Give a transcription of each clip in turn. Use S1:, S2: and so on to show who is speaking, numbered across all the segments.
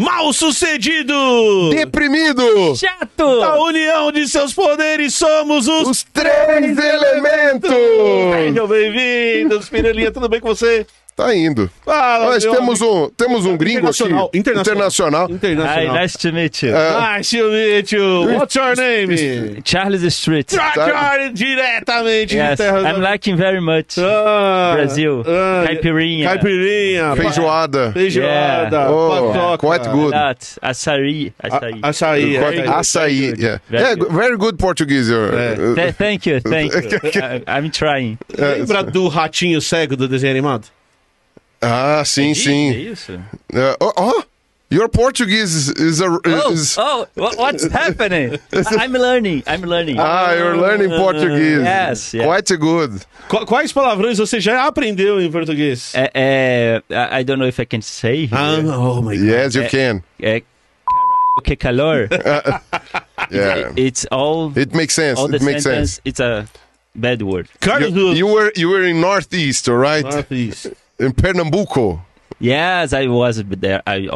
S1: Mal sucedido!
S2: Deprimido!
S3: Chato!
S1: A união de seus poderes somos os,
S2: Os três elementos!
S1: Sejam bem-vindos, Pirelinha, tudo bem com você?
S2: Tá indo.
S1: Fala,
S2: Nós temos
S1: amigo.
S2: um, temos um gringo aqui.
S1: Internacional, internacional.
S2: Internacional.
S3: Hi,
S1: Internacional.
S3: nice to meet you.
S1: Nice to meet you. What's your name?
S3: Charles Street.
S1: Charlie, diretamente de
S3: Yes,
S1: terra
S3: I'm liking very much.
S1: Ah,
S3: Brasil.
S1: ah,
S3: Caipirinha.
S1: Caipirinha.
S2: Feijoada.
S1: Feijoada.
S3: Yeah.
S2: Oh,
S1: paçoca.
S2: quite good.
S3: Açaí. Açaí.
S1: Açaí. Açaí.
S2: Açaí. Yeah.
S3: Very
S2: Yeah,
S3: good.
S2: very good Portuguese. uh, uh,
S3: Th- thank you, thank you. I'm trying.
S1: Lembra do ratinho cego do desenho animado?
S2: Ah, sim,
S3: É
S2: sim.
S3: isso?
S2: Uh, oh, oh, your Portuguese is, is a.
S3: Oh,
S2: Is,
S3: oh, wha- what's happening? I'm learning, I'm learning.
S2: Ah, you're learning Portuguese.
S3: Yes, yeah.
S2: Quite good.
S1: Qu- Quais palavrões você já aprendeu em português?
S3: É, é, I I don't know if I can say here.
S1: Ah, oh my God.
S2: Yes, you can.
S3: É, caralho, que calor.
S2: Yeah.
S3: It's all,
S2: It makes sense.
S3: all the
S2: It makes
S3: sentence,
S2: sense.
S3: it's a bad word.
S2: You, you were you were in Northeast, all right?
S1: Northeast.
S2: In Pernambuco.
S3: Yes, I was there. I,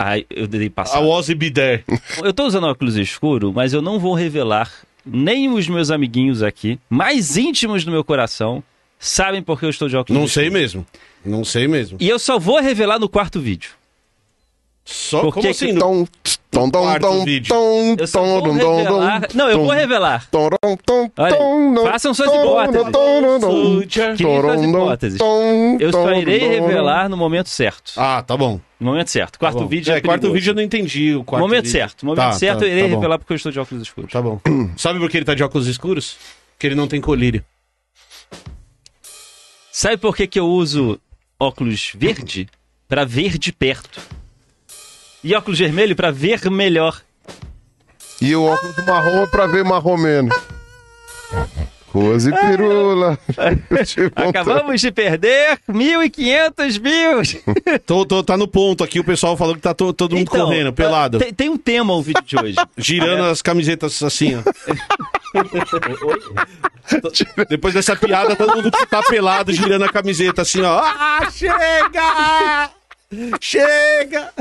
S3: I, eu dei
S1: I
S3: passar.
S1: was be there.
S3: Eu tô usando óculos escuro, mas eu não vou revelar nem os meus amiguinhos aqui, mais íntimos do meu coração, sabem porque eu estou de óculos
S1: Não
S3: escuros.
S1: sei mesmo. Não sei mesmo.
S3: E eu só vou revelar no quarto vídeo.
S1: Só
S3: Por
S1: como assim?
S3: que-
S1: no-
S2: Tom, tom, tom, tom,
S3: Eu
S2: tom,
S3: vou
S2: tom, tom,
S3: revelar.
S2: tom,
S3: Não, eu vou revelar.
S2: tom, tom, tom,
S3: Olha,
S2: tom, tom,
S3: façam suas hipóteses.
S2: tom, tom, tom,
S1: Soldier.
S3: Criem suas
S2: tom,
S3: hipóteses.
S2: tom,
S3: Eu só irei
S2: tom,
S3: revelar no momento certo.
S1: Ah, tá bom.
S3: No momento certo. Quarto
S1: Tá
S3: vídeo é,
S1: é, quarto vídeo eu não entendi. O quarto
S3: momento
S1: vídeo.
S3: certo. Momento
S1: Tá,
S3: certo
S1: tá,
S3: eu irei
S1: tá
S3: revelar porque eu estou de óculos escuros.
S1: Tá bom. Sabe por que ele tá de óculos escuros? Porque ele não tem colírio.
S3: Sabe por que, que eu uso óculos verde? Pra ver de perto. E óculos vermelho pra ver melhor.
S2: E o óculos marrom é pra ver marrom menos. Rose e pirula. Tipo,
S3: Acabamos de perder 1.500 views.
S1: Tô, tô- tá no ponto aqui, o pessoal falou que tá to- todo mundo
S3: Então,
S1: correndo, pelado.
S3: Tem, tem um tema o vídeo de hoje.
S1: Girando as camisetas assim, ó. Depois dessa piada, todo mundo tá pelado, girando a camiseta assim, ó. Ah, chega! Chega!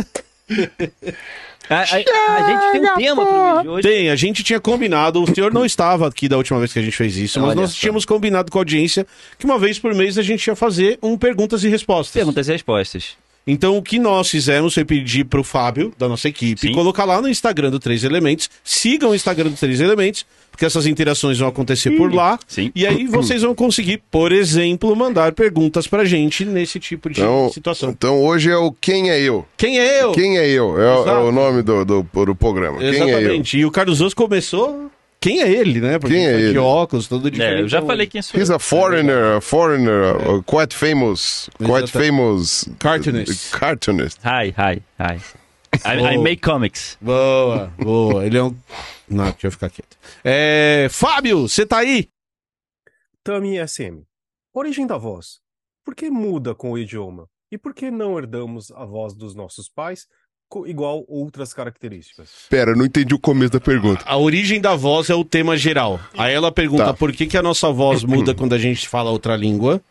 S3: A, a- a gente tem um tema pro vídeo de hoje.
S1: Tem, a gente tinha combinado, o senhor não estava aqui da última vez que a gente fez isso, mas
S3: Olha
S1: nós
S3: só.
S1: tínhamos combinado com a audiência que uma vez por mês a gente ia fazer um perguntas e respostas.
S3: Perguntas e respostas.
S1: Então o que nós fizemos foi pedir pro Fábio, da nossa equipe,
S3: Sim.
S1: colocar lá no Instagram do Três Elementos. Sigam o Instagram do Três Elementos, porque essas interações vão acontecer por lá.
S3: Sim.
S1: E aí vocês vão conseguir, por exemplo, mandar perguntas pra gente nesse tipo de
S2: Então,
S1: situação.
S2: então hoje é o Quem é Eu?
S1: Quem é eu?
S2: Quem é Eu? É, o- é o nome do, do, do programa. Quem é Eu?
S1: Exatamente. E o Carlos Osso começou. Quem é ele, né? Porque
S2: Quem é
S1: tá de
S2: ele?
S1: óculos, todo
S3: É,
S1: diferente.
S3: eu já falei quem sou.
S2: He's a foreigner, a foreigner, uh, quite famous, quite
S1: Exata-
S2: famous
S1: Cartoonist.
S2: cartoonist.
S3: Hi, hi, hi. I, I make comics.
S1: Boa, boa. Ele é um. Não, deixa eu ficar quieto. É. Fábio, você tá aí?
S4: Tami SM. Origem da voz. Por que muda com o idioma? E por que não herdamos a voz dos nossos pais igual outras características?
S2: Pera, não entendi o começo da pergunta.
S1: A origem da voz é o tema geral. Aí ela pergunta
S2: Tá.
S1: por que, que a nossa voz muda quando a gente fala outra língua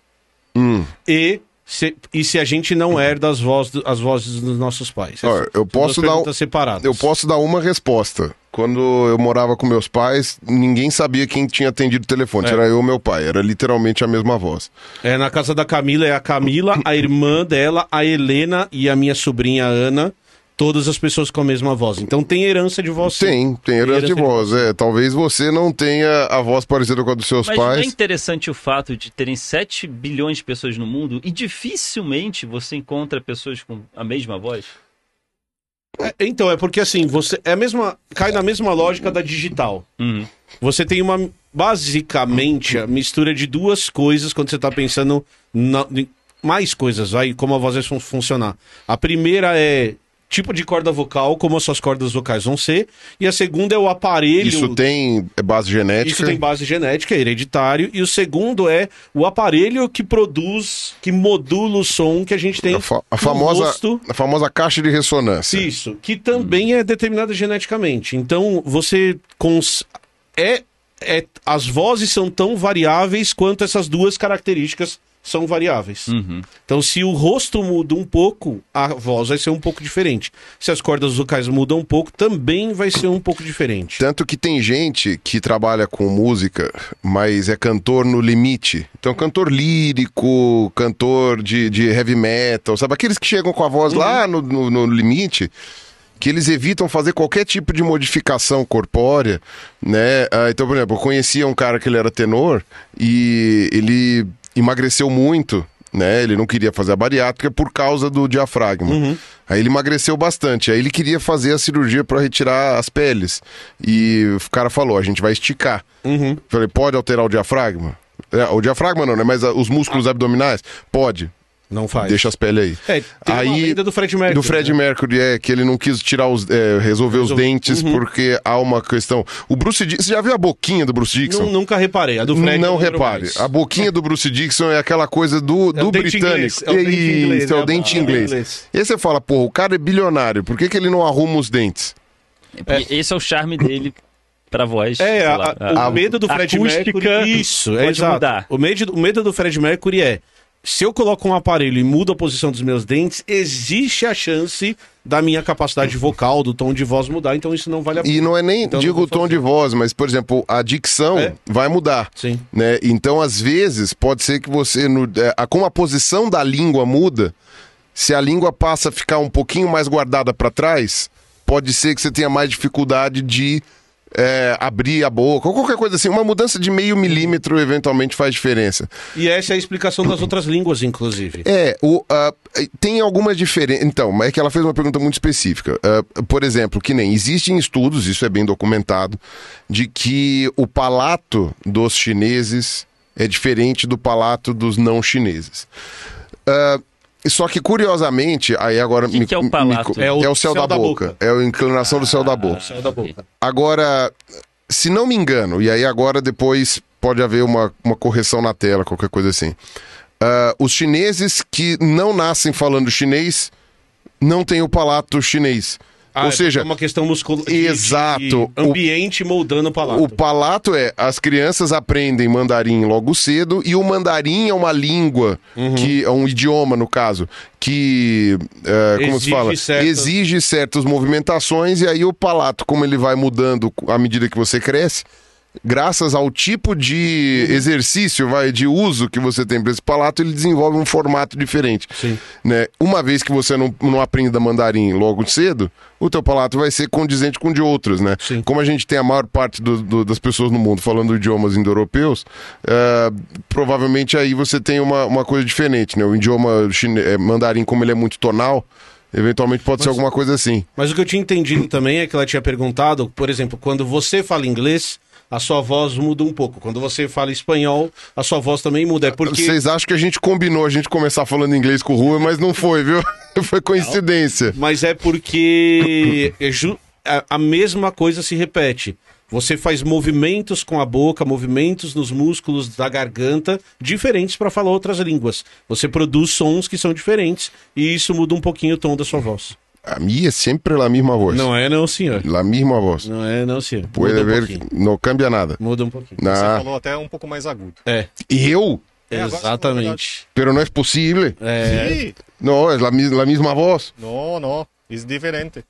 S2: Hum,
S1: e Se- e se a gente não herda as vozes, do- as vozes dos nossos pais?
S2: Ó, eu
S1: São
S2: posso dar
S1: perguntas separadas.
S2: Eu posso dar uma resposta. Quando eu morava com meus pais, ninguém sabia quem tinha atendido o telefone.
S1: É.
S2: Era eu e meu pai. Era literalmente a mesma voz.
S1: É, na casa da Camila é a Camila, a irmã dela, a Helena e a minha sobrinha Ana. Todas as pessoas com a mesma voz. Então tem herança de voz. sim.
S2: Tem, tem herança de
S1: herança de
S2: voz. É, talvez você não tenha a voz parecida com a dos seus
S3: Mas não é
S2: pais.
S3: interessante o fato de terem 7 bilhões de pessoas no mundo e dificilmente você encontra pessoas com a mesma voz?
S1: É, então, é porque assim, você. É a mesma. Cai na mesma lógica da digital.
S3: Uhum.
S1: Você tem uma. Basicamente, a mistura de duas coisas quando você está pensando na- em mais coisas, vai, como a voz vai fun- funcionar. A primeira é tipo de corda vocal, como as suas cordas vocais vão ser. E a segunda é o aparelho.
S2: Isso tem base genética.
S1: Isso tem base genética, é hereditário. E o segundo é o aparelho que produz, que modula o som que a gente tem
S2: A, fa- a
S1: no
S2: famosa,
S1: rosto.
S2: a famosa caixa de ressonância.
S1: Isso, que também é determinada geneticamente. Então, você cons... é, é as vozes são tão variáveis quanto essas duas características são variáveis.
S3: Uhum.
S1: Então, se o rosto muda um pouco, a voz vai ser um pouco diferente. Se as cordas vocais mudam um pouco, também vai ser um pouco diferente.
S2: Tanto que tem gente que trabalha com música, mas é cantor no limite. Então, cantor lírico, cantor de, de heavy metal, sabe? Aqueles que chegam com a voz lá no, no- no limite, que eles evitam fazer qualquer tipo de modificação corpórea, né? Ah, então, por exemplo, eu conhecia um cara que ele era tenor e ele emagreceu muito. Né? Ele não queria fazer a bariátrica por causa do diafragma. Aí ele emagreceu bastante. Aí ele queria fazer a cirurgia para retirar as peles. E o cara falou: a gente vai esticar.
S1: Uhum.
S2: Falei: pode alterar o diafragma? É, o diafragma não, né? Mas ah, os músculos abdominais? Pode.
S1: Não faz.
S2: Deixa as peles aí.
S1: É, tem uma lenda do Fred Mercury,
S2: Do Fred
S1: né?
S2: Mercury, é, que ele não quis tirar os. é, resolver os
S1: Resolve-
S2: dentes
S1: Uhum.
S2: porque há uma questão. O Bruce Dixon. Você já viu a boquinha do Bruce Dixon?
S1: Nu- nunca reparei. A do Fred
S2: não
S1: lembro
S2: repare.
S1: mais.
S2: A boquinha do Bruce Dixon é aquela coisa do,
S1: É
S2: do
S1: o dente
S2: britânico.
S1: é o dente
S2: Isso,
S1: inglês,
S2: é o
S1: né?
S2: dente
S1: Ah,
S2: inglês.
S1: inglês.
S2: E aí você fala, porra, o cara é bilionário, por que, que ele não arruma os dentes?
S3: E Esse é o charme dele pra voz.
S1: É, a-
S3: lá.
S1: a- o medo do Fred
S3: acústica
S1: Mercury. Isso, é
S3: pode
S1: exato.
S3: mudar.
S1: O medo, o medo do Fred Mercury é. Se eu coloco um aparelho e mudo a posição dos meus dentes, existe a chance da minha capacidade vocal, do tom de voz mudar, então isso não vale a pena.
S2: E não é nem,
S1: Então,
S2: digo, o tom de voz, mas, por exemplo, a dicção
S1: É.
S2: vai mudar.
S1: Sim.
S2: Né? Então, às vezes, pode ser que você, no, é, como a posição da língua muda, se a língua passa a ficar um pouquinho mais guardada para trás, pode ser que você tenha mais dificuldade de é, abrir a boca, ou qualquer coisa assim. Uma mudança de meio milímetro eventualmente faz diferença.
S1: E essa é a explicação das outras línguas, inclusive.
S2: É, o, ah, tem algumas diferenças. Então, é que ela fez uma pergunta muito específica. Ah, por exemplo, que nem existem estudos, isso é bem documentado, de que o palato dos chineses é diferente do palato dos não chineses. Ah, só que, curiosamente, aí agora.
S3: que que é o palato?
S2: É o, céu, da, boca. É a inclinação do céu da boca.
S1: Céu da boca.
S2: Agora, se não me engano, e aí agora depois pode haver uma, uma correção na tela, qualquer coisa assim. Ah, os chineses que não nascem falando chinês não têm o palato chinês.
S1: Ah,
S2: Ou
S1: é
S2: seja,
S1: uma questão muscular.
S2: Exato.
S1: ambiente moldando o palato.
S2: o palato é as crianças aprendem mandarim logo cedo e o mandarim é uma língua
S1: Uhum.
S2: que é um idioma no caso que é, como se fala
S1: certas-
S2: exige certas movimentações e aí o palato como ele vai mudando à medida que você cresce graças ao tipo de exercício vai de uso que você tem para esse palato ele desenvolve um formato diferente
S1: Sim.
S2: né? Uma vez que você não, não aprenda mandarim logo cedo, o teu palato vai ser condizente com o de outros, né?
S1: Sim.
S2: Como a gente tem a maior parte do- do- das pessoas no mundo falando idiomas indo-europeus, eh, provavelmente aí você tem uma, uma coisa diferente, né? O idioma chine- eh, mandarim, como ele é muito tonal, eventualmente pode ser alguma coisa assim.
S1: Mas o que eu tinha entendido também é que ela tinha perguntado, por exemplo, quando você fala inglês, a sua voz muda um pouco. Quando você fala espanhol, a sua voz também muda. É porque.
S2: Vocês acham que a gente combinou a gente começar falando inglês com o Rui, mas não foi, viu? foi coincidência.
S1: Mas é porque é a mesma coisa se repete. Você faz movimentos com a boca, movimentos nos músculos da garganta diferentes para falar outras línguas. Você produz sons que são diferentes e isso muda um pouquinho o tom da sua voz.
S2: A minha é sempre a mesma voz.
S1: Não é não, senhor.
S2: La mesma voz.
S1: Não é não, senhor.
S2: Puede
S1: um
S2: ver que não cambia nada.
S1: Muda um pouquinho.
S4: Você
S2: Ah,
S4: falou até um pouco mais agudo.
S1: É.
S2: eu?
S5: É, você falou a
S1: Exatamente.
S2: Pero no es posible.
S1: É,
S5: Sí.
S2: No, es la, mi- la misma voz.
S5: No, no, es diferente.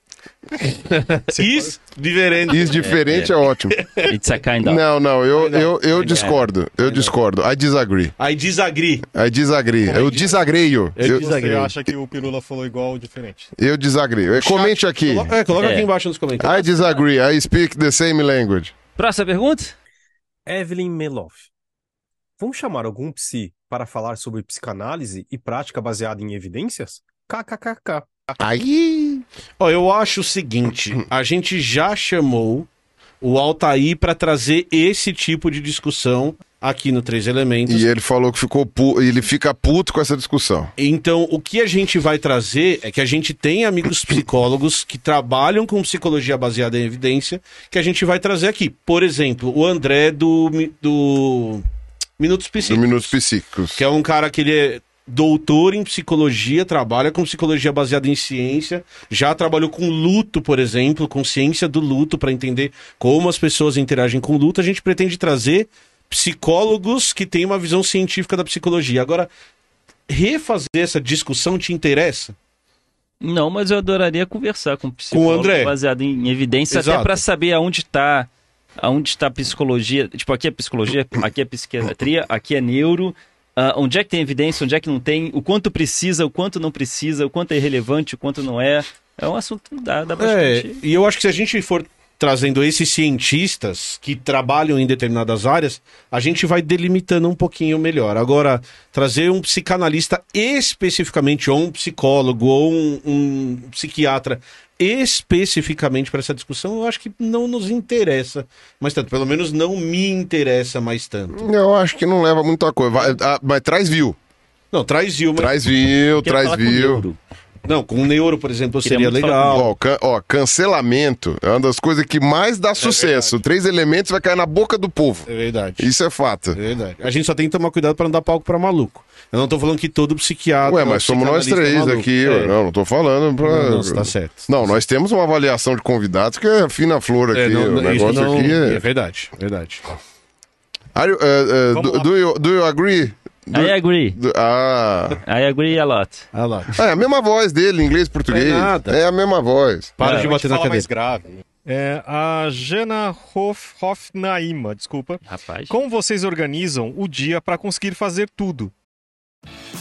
S1: Is diferente.
S2: Isso diferente é, ótimo.
S3: It's a kind of.
S2: Não, não, eu, eu, eu
S3: É.
S2: discordo. Eu discordo. I disagree.
S1: Aí desagree.
S2: I disagree. Eu desagreio.
S1: Eu
S2: Eu,
S5: Você acha que o Pirula falou igual ou diferente?
S2: eu desagreio. Comente aqui.
S1: É, coloca
S3: É.
S1: aqui embaixo nos comentários.
S2: I disagree. I speak the same language.
S3: Próxima pergunta?
S4: Evelyn Meloff. Vamos chamar algum psi para falar sobre psicanálise e prática baseada em evidências? KKKK.
S2: Aí.
S1: Ó, eu acho o seguinte, a gente já chamou o Altair para trazer esse tipo de discussão aqui no Três Elementos.
S2: E ele falou que ficou pu... ele fica puto com essa discussão.
S1: Então, o que a gente vai trazer é que a gente tem amigos psicólogos que trabalham com psicologia baseada em evidência, que a gente vai trazer aqui. Por exemplo, o André do, do Minutos
S2: Do
S1: Psíquicos,
S2: Minutos Psíquicos.
S1: que é um cara que ele é doutor em psicologia, trabalha com psicologia baseada em ciência, já trabalhou com luto, por exemplo, com ciência do luto, para entender como as pessoas interagem com o luto. A gente pretende trazer psicólogos que têm uma visão científica da psicologia. Agora, refazer essa discussão te interessa?
S3: Não, mas eu adoraria conversar com um psicólogo
S1: André.
S3: baseado em evidência, até
S1: Exato.
S3: para saber aonde está aonde está a psicologia. Tipo, aqui é psicologia, aqui é psiquiatria, aqui é neuro. Ah, onde é que tem evidência, onde é que não tem, o quanto precisa, o quanto não precisa, o quanto é irrelevante, o quanto não é. É um assunto que dá, dá
S1: É,
S3: bastante.
S1: e eu acho que se a gente for trazendo esses cientistas que trabalham em determinadas áreas, a gente vai delimitando um pouquinho melhor. Agora, trazer um psicanalista especificamente, ou um psicólogo, ou um, um psiquiatra especificamente para essa discussão, eu acho que não nos interessa mais tanto. Pelo menos não me interessa mais tanto.
S2: Eu acho que não leva muita coisa. Vai- ah, mas traz view.
S1: Não, traz.
S2: Traz view,
S3: Quero
S2: traz
S3: falar com
S2: view.
S1: Não, com o neuro, por exemplo,
S3: Queria
S1: seria legal.
S2: Ó, can- ó, cancelamento é uma das coisas que mais dá sucesso. Três elementos vai cair na boca do povo.
S1: É verdade.
S2: Isso é fato.
S1: É verdade. A gente só tem que tomar cuidado para não dar palco para maluco. Eu não tô falando que todo psiquiatra.
S2: Ué, mas somos nós
S1: é
S2: três
S1: maluco.
S2: aqui.
S1: É.
S2: Não, não tô falando pra.
S1: Não, tá certo.
S2: Não, nós temos uma avaliação de convidados que é fina flor aqui.
S1: É, não,
S2: o
S1: não, isso
S2: negócio
S1: não-
S2: aqui
S1: é
S2: é.
S1: verdade, verdade.
S2: Are you- uh, uh, do, do you, do you agree? Do-
S3: I agree.
S2: do- ah.
S3: I agree a lot.
S1: Olha lá.
S2: É a mesma voz dele, inglês e português.
S1: É nada.
S2: É a mesma voz.
S1: Para
S3: É,
S1: de bater
S5: te
S1: na
S5: falar mais grave. É, a Jana Hof, Hofnaima, desculpa.
S3: Rapaz.
S5: Como vocês organizam o dia para conseguir fazer tudo?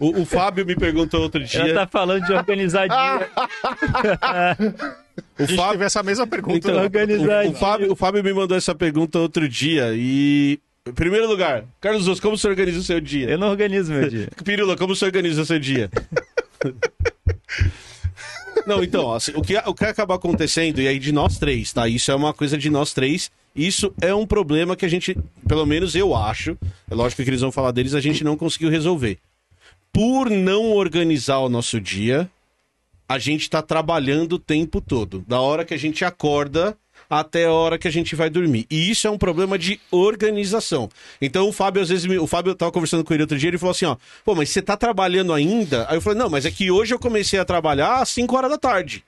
S1: O, o Fábio me perguntou outro
S3: Ela
S1: dia.
S3: tá falando de organizar dia.
S1: O
S5: teve essa mesma pergunta.
S1: Então,
S3: organizar
S1: o, o Fábio, o Fábio me mandou essa pergunta outro dia e. Em primeiro lugar, Carlos Osso, como você organiza o seu dia?
S3: Eu não organizo meu dia.
S1: Pirula, como você organiza o seu dia? Não, então, assim, o, que, o que acaba acontecendo, e aí de nós três, tá? Isso é uma coisa de nós três. Isso é um problema que a gente, pelo menos eu acho, é lógico que eles vão falar deles, a gente não conseguiu resolver. Por não organizar o nosso dia, a gente tá trabalhando o tempo todo. Da hora que a gente acorda até a hora que a gente vai dormir. E isso é um problema de organização. Então o Fábio, às vezes, me- o Fábio tava conversando com ele outro dia, ele falou assim, ó, pô, mas você tá trabalhando ainda? Aí eu falei, não, mas é que hoje eu comecei a trabalhar às 5 horas da tarde.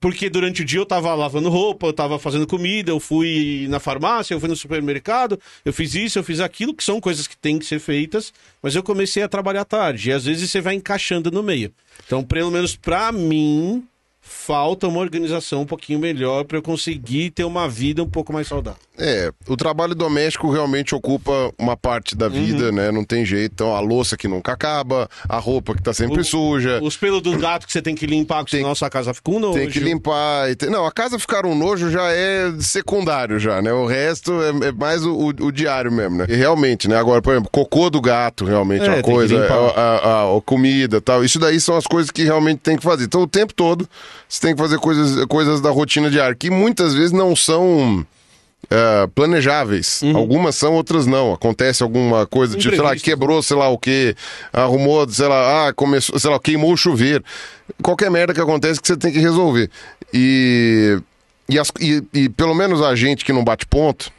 S1: Porque durante o dia eu tava lavando roupa, eu tava fazendo comida, eu fui na farmácia, eu fui no supermercado, eu fiz isso, eu fiz aquilo, que são coisas que têm que ser feitas, mas eu comecei a trabalhar tarde. E às vezes você vai encaixando no meio. Então, pelo menos pra mim, falta uma organização um pouquinho melhor para eu conseguir ter uma vida um pouco mais saudável.
S2: É, o trabalho doméstico realmente ocupa uma parte da vida,
S1: Uhum.
S2: né? Não tem jeito. Então, a louça que nunca acaba, a roupa que tá sempre
S1: O-
S2: suja.
S1: Os pelos do gato que você tem que limpar, porque senão a sua casa fica um nojo.
S2: Tem que limpar. e tem- Não, a casa ficar um nojo já é secundário já, né? O resto é, é mais o, o- o diário mesmo, né? E realmente, né? Agora, por exemplo, cocô do gato, realmente
S1: É,
S2: é uma
S1: tem
S2: coisa.
S1: limpar.
S2: A, a- a comida e tal. Isso daí são as coisas que realmente tem que fazer. Então, o tempo todo, você tem que fazer coisas, coisas da rotina diária, que muitas vezes não são. é, planejáveis. Algumas são, outras não. Acontece alguma coisa, tipo, sei lá, quebrou, sei lá o que, arrumou, sei lá, ah, começou, sei lá, queimou o chuveiro. Qualquer merda que acontece que você tem que resolver. E, e, as- e- e pelo menos a gente que não bate ponto,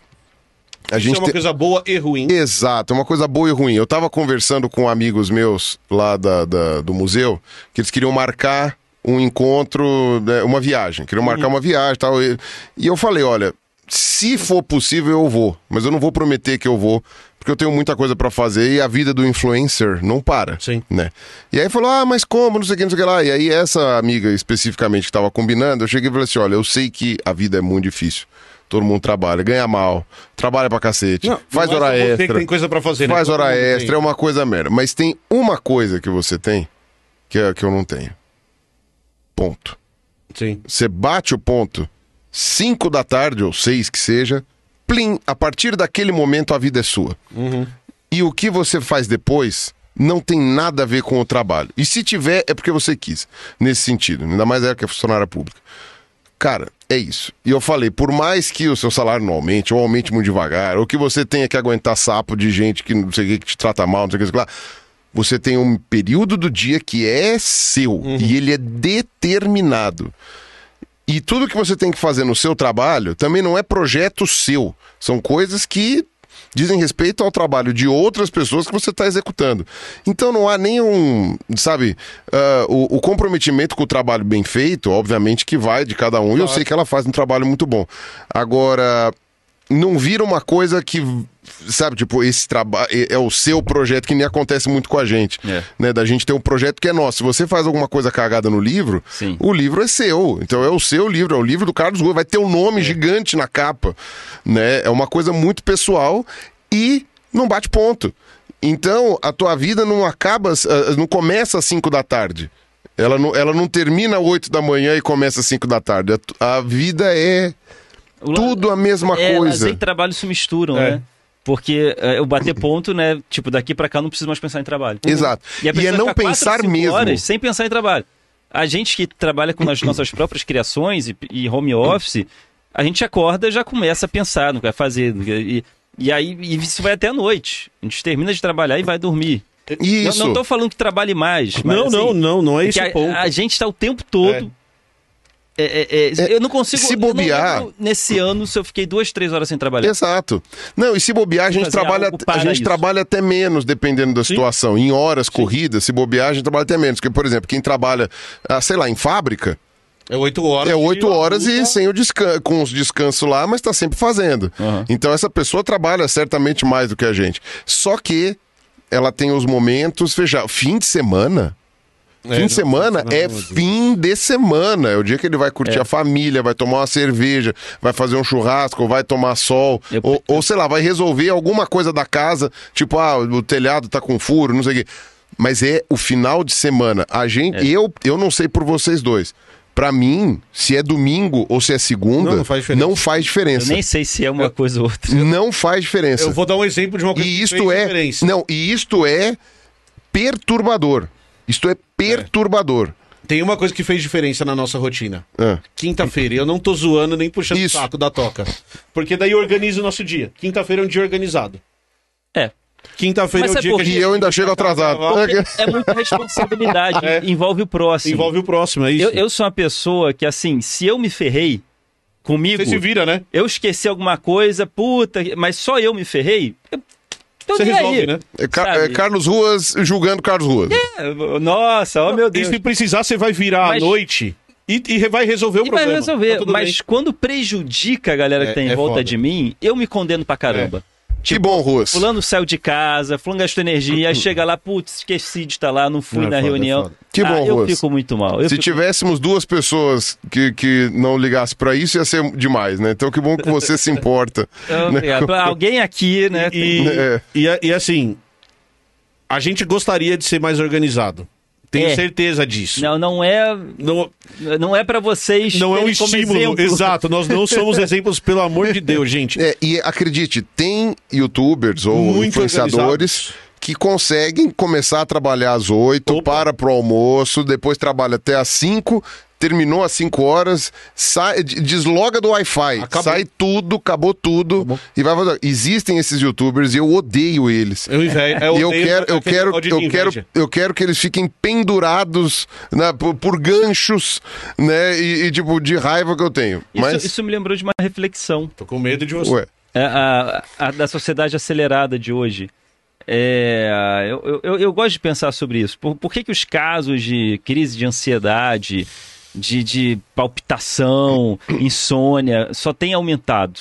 S2: a
S1: Isso
S2: gente
S1: é uma
S2: tem-
S1: coisa boa e ruim.
S2: Exato, é uma coisa boa e ruim. Eu tava conversando com amigos meus lá da, da- do museu, que eles queriam marcar um encontro, né, uma viagem, queriam marcar uma viagem e tal. E, eu falei, olha, se for possível eu vou, mas eu não vou prometer que eu vou, porque eu tenho muita coisa pra fazer e a vida do influencer não para,
S1: Sim.
S2: né? E aí falou, ah, mas como, não sei o que, não sei o que lá. E aí essa amiga especificamente que tava combinando, eu cheguei e falei assim, olha, eu sei que a vida é muito difícil. Todo mundo trabalha, ganha mal, trabalha pra cacete,
S1: Não,
S2: faz hora extra.
S1: tem coisa pra fazer, né?
S2: Faz hora extra,
S1: tem.
S2: é uma coisa merda. Mas tem uma coisa que você tem que, é, que eu não tenho. Ponto.
S1: Sim.
S2: Você bate o ponto 5 da tarde, ou 6 que seja, plim, a partir daquele momento a vida é sua. E o que você faz depois não tem nada a ver com o trabalho. E se tiver, é porque você quis. Nesse sentido. Ainda mais é que é funcionária pública. Cara, é isso. E eu falei, por mais que o seu salário não aumente, ou aumente muito devagar, ou que você tenha que aguentar sapo de gente que não sei o que, que te trata mal, não sei o que, não sei o que lá, você tem um período do dia que é seu. E ele é determinado. E tudo que você tem que fazer no seu trabalho também não é projeto seu. São coisas que dizem respeito ao trabalho de outras pessoas que você está executando. Então não há nenhum, sabe, ah, o, o comprometimento com o trabalho bem feito, obviamente que vai de cada um. E eu sei que ela faz um trabalho muito bom. Agora, não vira uma coisa que, sabe, tipo, esse trabalho é o seu projeto, que nem acontece muito com a gente.
S3: É.
S2: Né? Da gente ter um projeto que é nosso. Se você faz alguma coisa cagada no livro,
S3: Sim.
S2: o livro é seu. Então é o seu livro, é o livro do Carlos Rua. Vai ter um nome gigante na capa. Né? É uma coisa muito pessoal e não bate ponto. Então a tua vida não acaba, ah, não começa às 5 da tarde. Ela não, ela não termina às 8 da manhã e começa às 5 da tarde. A A vida é tudo a mesma
S3: é,
S2: coisa.
S3: lazer e trabalho se misturam,
S1: É.
S3: né? Porque é, eu bater ponto, né? Tipo, daqui pra cá eu não preciso mais pensar em trabalho.
S2: Exato.
S3: E, a
S2: E, é não
S3: fica quatro,
S2: pensar
S3: cinco
S2: mesmo.
S3: horas sem pensar em trabalho. A gente que trabalha com as nossas próprias criações e, e home office, a gente acorda e já começa a pensar no que vai fazer. E, e aí e isso vai até a noite. A gente termina de trabalhar e vai dormir.
S2: Isso.
S3: Não, não tô falando que trabalhe mais. mas,
S1: Não,
S3: assim,
S1: não, não, não é esse
S3: que
S1: o
S3: a,
S1: ponto.
S3: a gente tá o tempo todo. É, é, é, eu não consigo.
S2: se
S3: eu não
S2: bobear-
S3: lembro nesse ano se eu fiquei duas, três horas sem trabalhar.
S2: Exato. Não, e se bobear, a gente,
S3: Fazer
S2: trabalha, a gente
S3: isso.
S2: trabalha até menos, dependendo da situação. Em horas corridas, se bobear, a gente trabalha até menos. Porque, por exemplo, quem trabalha, ah, sei lá, em fábrica,
S1: É oito horas.
S2: é oito horas e sem o descanso, com os descansos lá, mas tá sempre fazendo. Então essa pessoa trabalha certamente mais do que a gente. Só que ela tem os momentos fechados. Fim de semana.
S1: É,
S2: fim de semana
S1: não,
S2: é
S1: não,
S2: fim de semana. É o dia que ele vai curtir a família, vai tomar uma cerveja, vai fazer um churrasco, ou vai tomar sol,
S3: Eu-
S2: ou, ou sei lá, vai resolver alguma coisa da casa, tipo, ah, o telhado tá com furo, não sei o quê. Mas é o final de semana. A gente,
S1: É.
S2: eu, eu não sei por vocês dois. Pra mim, se é domingo ou se é segunda,
S1: Não, não faz diferença.
S2: não faz
S3: Eu
S2: diferença.
S3: nem sei se é uma coisa ou outra.
S2: Não faz diferença.
S1: Eu vou dar um exemplo de uma coisa
S2: E
S1: que
S2: isto
S1: fez
S2: é,
S1: diferença.
S2: não, e isto é perturbador. Isto é perturbador.
S1: Tem uma coisa que fez diferença na nossa rotina.
S2: Ah.
S1: Quinta-feira, eu não tô zoando nem puxando o
S2: Isso.
S1: saco da toca. Porque daí organiza o nosso dia. Quinta-feira é um dia organizado.
S3: É.
S1: Quinta-feira é o dia que a gente
S2: E eu ainda chego atrasado.
S3: É muita responsabilidade.
S1: É.
S3: Envolve o próximo.
S1: envolve o próximo, é isso.
S3: Eu, eu sou uma pessoa que, assim, se eu me ferrei comigo,
S1: Você se vira, né?
S3: eu esqueci alguma coisa, puta, mas só eu me ferrei, eu tô
S1: Você resolve,
S3: aí.
S1: né?
S2: É, Ca-
S3: Sabe?
S2: é Carlos Ruas julgando Carlos Ruas.
S3: É, Nossa, ó meu
S1: E
S3: Deus.
S1: se precisar, você vai virar
S3: Mas-
S1: à noite e, e vai resolver o
S3: E vai
S1: problema.
S3: resolver,
S1: Tá
S3: mas
S1: bem.
S3: quando prejudica a galera que
S1: É-
S3: tá em
S1: é
S3: volta
S1: foda.
S3: de mim, eu me condeno pra caramba.
S2: Que bom, Ruas.
S3: Fulano saiu de casa, fulano gastou energia, aí chega lá, putz, esqueci de estar lá, não fui
S1: É
S3: na
S1: foda, é
S3: reunião.
S1: foda.
S2: Que
S3: Ah,
S2: bom,
S3: eu
S2: Ruas.
S3: fico muito mal. Eu
S2: Se
S3: fico-
S2: tivéssemos duas pessoas que, que não ligassem pra isso, ia ser demais, né? Então que bom que você se importa. Né?
S3: é, alguém aqui, né? tem-
S1: E,
S2: É.
S1: e, e assim, a gente gostaria de ser mais organizado. Tenho
S3: É.
S1: certeza disso.
S3: Não, não é,
S1: Não,
S3: não é para vocês.
S1: não é um estímulo. Exato, nós não somos exemplos, pelo amor de Deus, gente.
S2: É, e acredite, tem youtubers ou
S1: Muito
S2: influenciadores que conseguem começar a trabalhar às 8,
S1: Opa.
S2: para pro almoço, depois trabalha até às 5, terminou às 5 horas, sai, desloga do Wi-Fi,
S1: Acabou.
S2: sai tudo, acabou tudo e vai fazer. Existem esses youtubers e eu odeio eles.
S1: Eu,
S2: E eu
S1: odeio
S2: quero, eu quero, eu quero, eu quero que eles fiquem pendurados né, por, por ganchos, né? E, e, tipo de raiva que eu tenho.
S3: Isso,
S2: Mas,
S3: isso me lembrou de uma reflexão.
S1: Tô com medo de você.
S2: ué,
S3: É, a, a- da sociedade acelerada de hoje. É, eu, eu- eu, eu gosto de pensar sobre isso. Por, por que, que os casos de crise de ansiedade, de, de palpitação, insônia, só têm aumentado?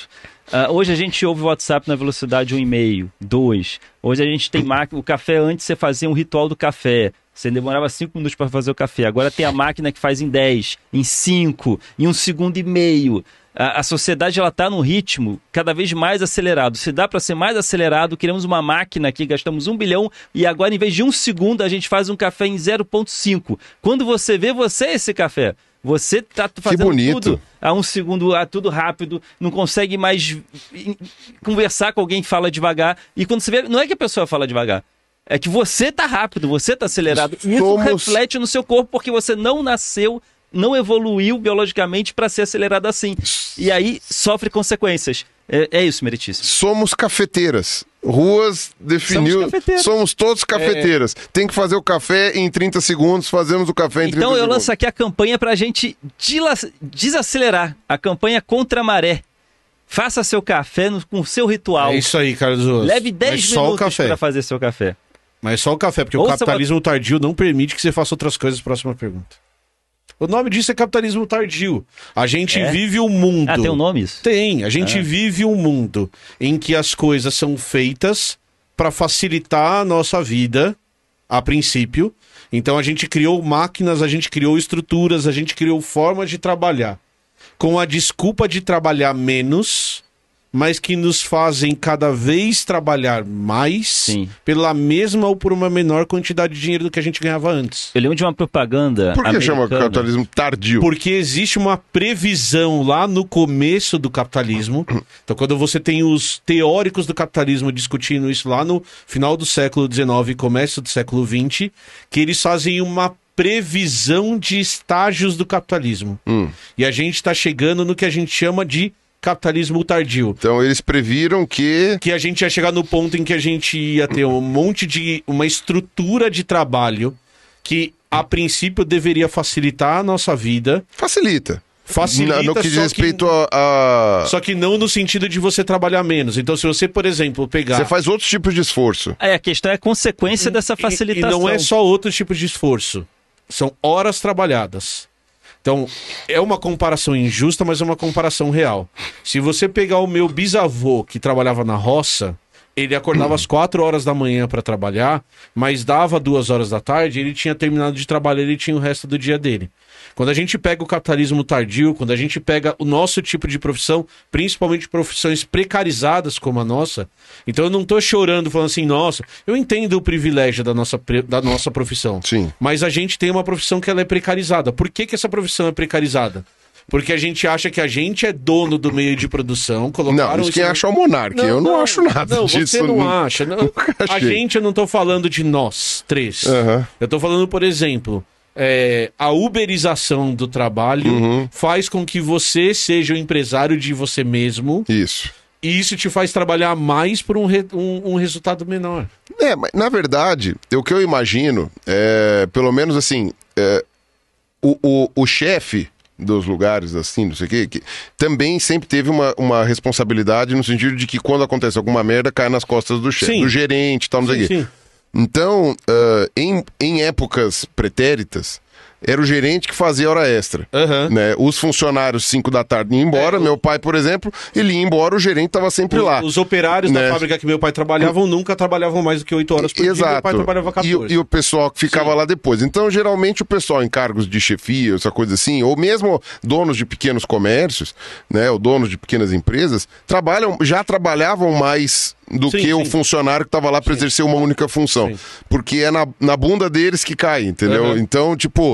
S3: Ah, hoje a gente ouve o WhatsApp na velocidade 1,5, 2. Hoje a gente tem máquina. O café antes você fazia um ritual do café. Você demorava 5 minutos para fazer o café. Agora tem a máquina que faz em 10, em 5, em um segundo e meio. A, a sociedade ela está num ritmo cada vez mais acelerado. Se dá para ser mais acelerado, queremos uma máquina que gastamos um bilhão e agora, em vez de um segundo, a gente faz um café em 0,5. Quando você vê, você é esse café. Você está fazendo tudo a um segundo, a tudo rápido, não consegue mais conversar com alguém que fala devagar. E quando você vê, não é que a pessoa fala devagar. É que você tá rápido, você tá acelerado. E isso
S2: Somos-
S3: reflete no seu corpo porque você não nasceu, não evoluiu biologicamente para ser acelerado assim. E aí sofre consequências. É, é isso, Meritíssimo.
S2: somos cafeteiras. Ruas definiu.
S3: Somos cafeteiras.
S2: Somos todos cafeteiras. Tem que fazer o café em 30 segundos, fazemos o café em 30
S3: Então eu
S2: segundos.
S3: lanço aqui a campanha pra gente dila- desacelerar. A campanha contra a maré. Faça seu café no- com o seu ritual.
S1: É isso aí, Carlos.
S3: Leve 10
S1: Mas só o
S3: minutos
S1: café.
S3: para fazer seu café.
S1: Mas só o café, porque o
S3: Ouça
S1: capitalismo tardio não permite que você faça outras coisas. Próxima pergunta. O nome disso é capitalismo tardio. A gente
S3: É?
S1: vive um mundo.
S3: Ah, tem um nome isso?
S1: Tem. A gente
S3: Ah.
S1: vive um mundo em que as coisas são feitas para facilitar a nossa vida, a princípio. Então a gente criou máquinas, a gente criou estruturas, a gente criou formas de trabalhar. Com a desculpa de trabalhar menos, mas que nos fazem cada vez trabalhar mais
S3: Sim.
S1: pela mesma ou por uma menor quantidade de dinheiro do que a gente ganhava antes.
S3: Eu lembro de uma propaganda.
S2: Por que chama
S3: americana.
S2: capitalismo tardio?
S1: Porque existe uma previsão lá no começo do capitalismo. Então, quando você tem os teóricos do capitalismo discutindo isso lá no final do século XIX e começo do século XX, que eles fazem uma previsão de estágios do capitalismo. E a gente está chegando no que a gente chama de capitalismo tardio.
S2: Então eles previram que.
S1: Que a gente ia chegar no ponto em que a gente ia ter um monte de. uma estrutura de trabalho que, a princípio, deveria facilitar a nossa vida.
S2: Facilita.
S1: Facilita,
S2: Na- no que diz
S1: só
S2: respeito a. a-
S1: Só que não no sentido de você trabalhar menos. Então, se você, por exemplo, pegar.
S2: Você faz outros tipos de esforço.
S3: É, a questão é a consequência dessa
S1: E-
S3: facilitação.
S1: E não é só outro tipo de esforço. São horas trabalhadas. Então, é uma comparação injusta, mas é uma comparação real. Se você pegar o meu bisavô, que trabalhava na roça, ele acordava às 4 horas da manhã para trabalhar, mas dava duas horas da tarde, ele tinha terminado de trabalhar, ele tinha o resto do dia dele. Quando a gente pega o capitalismo tardio, quando a gente pega o nosso tipo de profissão, principalmente profissões precarizadas como a nossa, então eu não tô chorando falando assim, nossa, eu entendo o privilégio da nossa, da nossa profissão.
S2: Sim.
S1: Mas a gente tem uma profissão que ela é precarizada. Por que, que essa profissão é precarizada? Porque a gente acha que a gente é dono do meio de produção. Colocaram
S2: Não, isso quem acha é o Monark. eu não, acho nada
S1: não,
S2: disso.
S1: Você não acha. Não.
S2: Nunca
S1: A gente, eu não tô falando de nós três.
S2: Aham.
S1: Eu tô falando, por exemplo, é, a uberização do trabalho
S2: Uhum.
S1: faz com que você seja o empresário de você mesmo
S2: Isso.
S1: e isso te faz trabalhar mais por um, re- um- um resultado menor.
S2: É, mas na verdade, o que eu imagino é, pelo menos assim, é, o, o, o chefe dos lugares, assim, não sei o quê, que também sempre teve uma, uma responsabilidade no sentido de que quando acontece alguma merda, cai nas costas do chefe, do gerente e tal, não sei o quê.
S1: Sim.
S2: Então, ah, em, em épocas pretéritas, era o gerente que fazia hora extra.
S1: Aham.
S2: Né? Os funcionários, 5 da tarde, iam embora.
S1: É, o-
S2: Meu pai, por exemplo, ele ia embora, o gerente estava sempre
S1: Os,
S2: lá.
S1: os operários
S2: Né?
S1: da fábrica que meu pai trabalhavam nunca trabalhavam mais do que 8 horas por dia. Meu
S2: Exato.
S1: pai trabalhava
S2: E,
S1: 14.
S2: o- e o pessoal que ficava
S1: Sim.
S2: lá depois. Então, geralmente, o pessoal em cargos de chefia, essa coisa assim, ou mesmo donos de pequenos comércios, né, ou donos de pequenas empresas, trabalham, já trabalhavam mais do
S1: Sim,
S2: que o funcionário que estava lá para exercer uma única função.
S1: Sim.
S2: Porque é na, na bunda deles que cai, entendeu?
S1: Uhum.
S2: Então, tipo,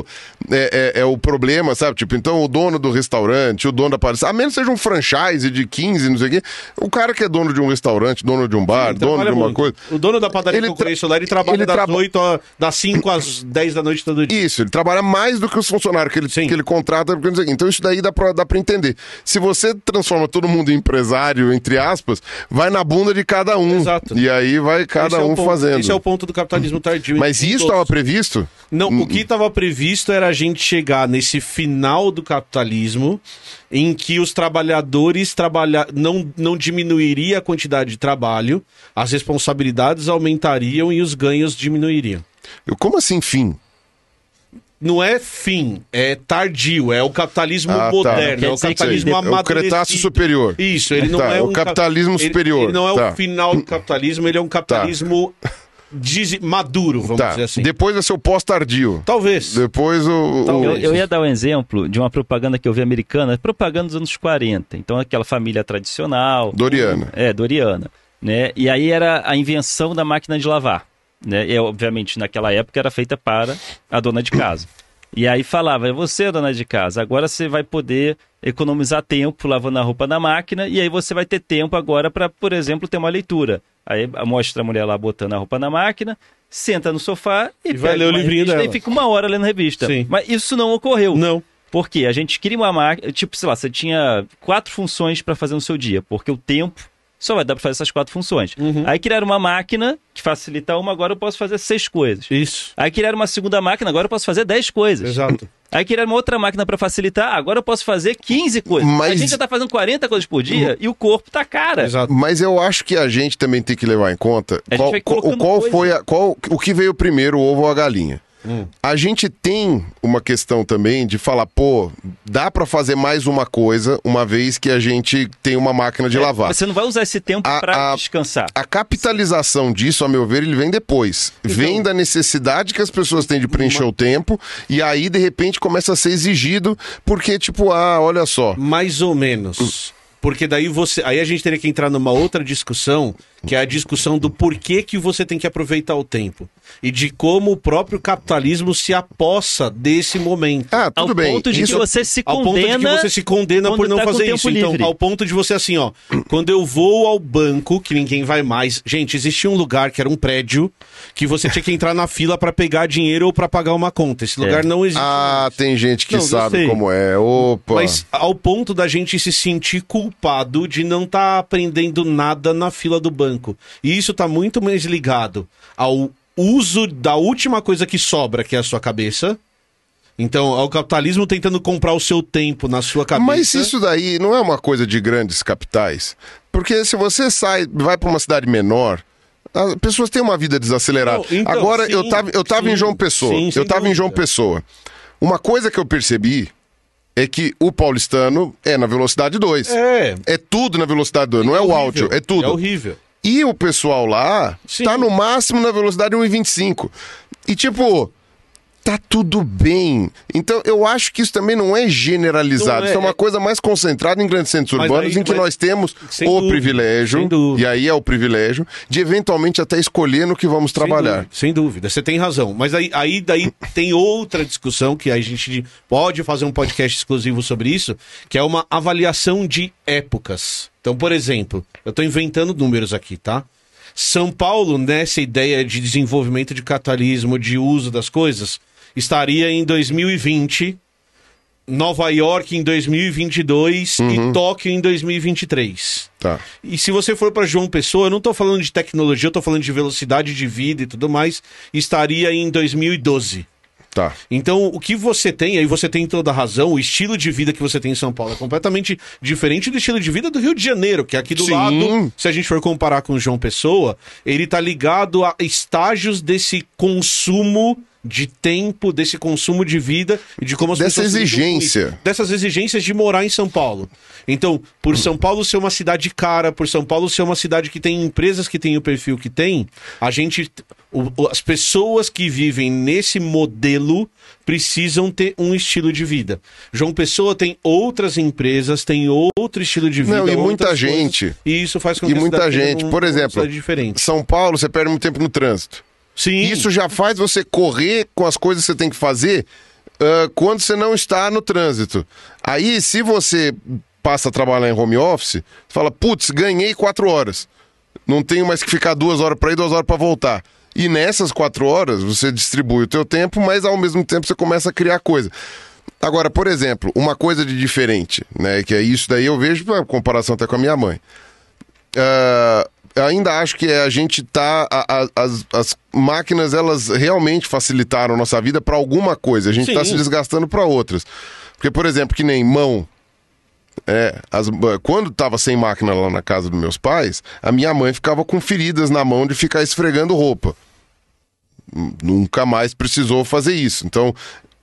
S2: é, é- é o problema, sabe? Tipo, então o dono do restaurante, o dono da palestra, a menos seja um franchise de 15, não sei o quê, o cara que é dono de um restaurante, dono de um bar,
S1: Ele
S2: dono de uma
S1: muito.
S2: coisa.
S1: O dono da padaria
S2: Ele
S1: que eu conheço lá, ele trabalha
S2: ele
S1: das,
S2: traba-
S1: 8, a- das 5 às 10 da noite todo dia.
S2: Isso, ele trabalha mais do que os funcionários que ele,
S1: Sim.
S2: que ele contrata. Então isso daí dá pra, dá pra entender. Se você transforma todo mundo em empresário, entre aspas, vai na bunda de cada um.
S1: Exato.
S2: E aí vai cada
S1: Esse é
S2: um
S1: ponto-
S2: fazendo.
S1: Esse é o ponto do capitalismo tardio.
S2: Mas isso estava previsto?
S1: Não, o que estava previsto era a gente chegar nesse final do capitalismo em que os trabalhadores trabalha... não, não diminuiria a quantidade de trabalho, as responsabilidades aumentariam e os ganhos diminuiriam.
S2: Eu, como assim, fim?
S1: Não é fim, é tardio, é o capitalismo
S2: Ah, tá.
S1: é
S3: Quer
S1: o
S3: dizer que
S1: capitalismo
S3: é o
S1: amadurecido.
S2: Cretáceo superior.
S1: Isso, ele não
S2: Tá,
S1: é
S2: é o
S1: um cap-
S2: capitalismo
S1: ele-
S2: superior.
S1: Ele não é
S2: Tá.
S1: o final do capitalismo, ele é um capitalismo desi- maduro, vamos
S2: Tá.
S1: dizer assim.
S2: Depois ser o pós-tardio.
S1: Talvez.
S2: Depois o. o-
S1: Talvez.
S3: Eu, eu ia dar um exemplo de uma propaganda que eu vi americana, propaganda dos anos 40. Então, aquela família tradicional.
S2: Doriana.
S3: É, Doriana. Né? E aí era a invenção da máquina de lavar. Né? E, obviamente, naquela época era feita para a dona de casa. E aí falava, é você, dona de casa, agora você vai poder economizar tempo lavando a roupa na máquina e aí você vai ter tempo agora para, por exemplo, ter uma leitura. Aí mostra a mulher lá botando a roupa na máquina, senta no sofá e,
S1: E vai ler o livrinho dela.
S3: E fica uma hora lendo revista.
S1: Sim.
S3: Mas isso não ocorreu.
S1: Não.
S3: Por quê? A gente cria uma máquina, tipo, sei lá, você tinha quatro funções para fazer no seu dia, porque o tempo só vai dar para fazer essas quatro funções.
S1: Uhum.
S3: Aí criaram uma máquina que facilita uma, agora eu posso fazer seis coisas.
S1: Isso.
S3: Aí criaram uma segunda máquina, agora eu posso fazer dez coisas.
S1: Exato.
S3: Aí criaram uma outra máquina para facilitar, agora eu posso fazer 15 coisas.
S2: Mas-
S3: A gente já tá fazendo 40 coisas por dia e o corpo tá cara.
S1: Exato.
S2: Mas eu acho que a gente também tem que levar em conta
S3: A
S2: qual, qual, qual foi a, qual, o que veio primeiro, o ovo ou a galinha.
S1: Hum.
S2: A gente tem uma questão também de falar, pô, dá pra fazer mais uma coisa, uma vez que a gente tem uma máquina de
S3: É,
S2: lavar.
S3: Você não vai usar esse tempo para descansar.
S2: A capitalização disso, a meu ver, ele vem depois.
S3: Então-
S2: Vem da necessidade que as pessoas têm de preencher o tempo, e aí, de repente, começa a ser exigido, porque, tipo, ah, olha só.
S1: Mais ou menos. Porque daí você. Aí a gente teria que entrar numa outra discussão, que é a discussão do porquê que você tem que aproveitar o tempo. E de como o próprio capitalismo se apossa desse momento.
S2: Ah, tudo
S3: Ao
S2: bem.
S3: ponto de
S2: isso-
S3: que você se
S1: Ao ponto de que
S3: condena
S1: você se condena por não
S3: tá
S1: fazer isso.
S3: livre.
S1: Então, ao ponto de você assim, ó. Quando eu vou ao banco, que ninguém vai mais. Gente, existia um lugar que era um prédio que você tinha que entrar na fila pra pegar dinheiro ou pra pagar uma conta. Esse lugar não existe.
S2: Ah, tem gente que
S1: Não,
S2: sabe como é. Opa.
S1: Mas ao ponto da gente se sentir culpado de não estar aprendendo nada na fila do banco. E isso tá muito mais ligado ao uso da última coisa que sobra, que é a sua cabeça. Então, ao capitalismo tentando comprar o seu tempo na sua cabeça.
S2: Mas isso daí não é uma coisa de grandes capitais? Porque se você sai, vai para uma cidade menor, as pessoas têm uma vida desacelerada.
S1: Não, então,
S2: Agora,
S1: sim,
S2: eu tava, eu tava
S1: sim,
S2: em João Pessoa.
S1: sim,
S2: eu tava em João. Pessoa. Uma coisa que eu percebi é que o paulistano é na velocidade 2.
S1: É.
S2: É tudo na velocidade 2, não é, o
S1: horrível,
S2: áudio, é tudo.
S1: É horrível.
S2: E o pessoal lá
S1: Sim.
S2: tá no máximo na velocidade 1,25. E tipo, tá tudo bem. Então eu acho que isso também não é generalizado.
S1: Não é,
S2: isso é uma
S1: é-
S2: coisa mais concentrada em grandes centros
S1: Mas
S2: urbanos
S1: aí-
S2: em que
S1: mas-
S2: nós temos o
S1: dúvida,
S2: privilégio, e aí é o privilégio, de eventualmente até escolher no que vamos trabalhar.
S1: Sem dúvida, sem dúvida, você tem razão. Mas aí, aí daí tem outra discussão que a gente pode fazer um podcast exclusivo sobre isso, que é uma avaliação de épocas. Então, por exemplo, eu estou inventando números aqui, tá? São Paulo, nessa ideia de desenvolvimento de catalismo, de uso das coisas, estaria em 2020, Nova York em 2022 e Tóquio em 2023.
S2: Tá.
S1: E se você for para João Pessoa, eu não tô falando de tecnologia, eu tô falando de velocidade de vida e tudo mais, estaria em 2012.
S2: Tá.
S1: Então, o que você tem, aí você tem toda a razão, o estilo de vida que você tem em São Paulo é completamente diferente do estilo de vida do Rio de Janeiro, que é aqui do
S2: Sim.
S1: lado, se a gente for comparar com o João Pessoa, ele tá ligado a estágios desse consumo de tempo, desse consumo de vida e de como as
S2: Dessa exigência.
S1: Dessas exigências de morar em São Paulo. Então, por São Paulo ser uma cidade cara, por São Paulo ser uma cidade que tem empresas que têm o perfil que tem, a gente. O- as pessoas que vivem nesse modelo precisam ter um estilo de vida. João Pessoa tem outras empresas, tem outro estilo de vida.
S2: Não, e muita
S1: coisas,
S2: gente.
S1: e isso faz com
S2: E
S1: que a
S2: muita gente.
S1: um-
S2: Por exemplo. São Paulo, você perde muito tempo no trânsito.
S1: Sim.
S2: Isso já faz você correr com as coisas que você tem que fazer ah, quando você não está no trânsito. Aí, se você passa a trabalhar em home office, você fala, putz, ganhei quatro horas. Não tenho mais que ficar duas horas para ir, duas horas para voltar. E nessas quatro horas, você distribui o teu tempo, mas ao mesmo tempo você começa a criar coisa. Agora, por exemplo, uma coisa de diferente, né? Que é isso daí eu vejo, em comparação até com a minha mãe. Ah, ainda acho que a gente tá. a- a- as, as máquinas, elas realmente facilitaram a nossa vida para alguma coisa. A gente tá
S1: Sim.
S2: se desgastando para outras. Porque, por exemplo, que nem mão. É, as- quando tava sem máquina lá na casa dos meus pais, a minha mãe ficava com feridas na mão de ficar esfregando roupa. Nunca mais precisou fazer isso. Então,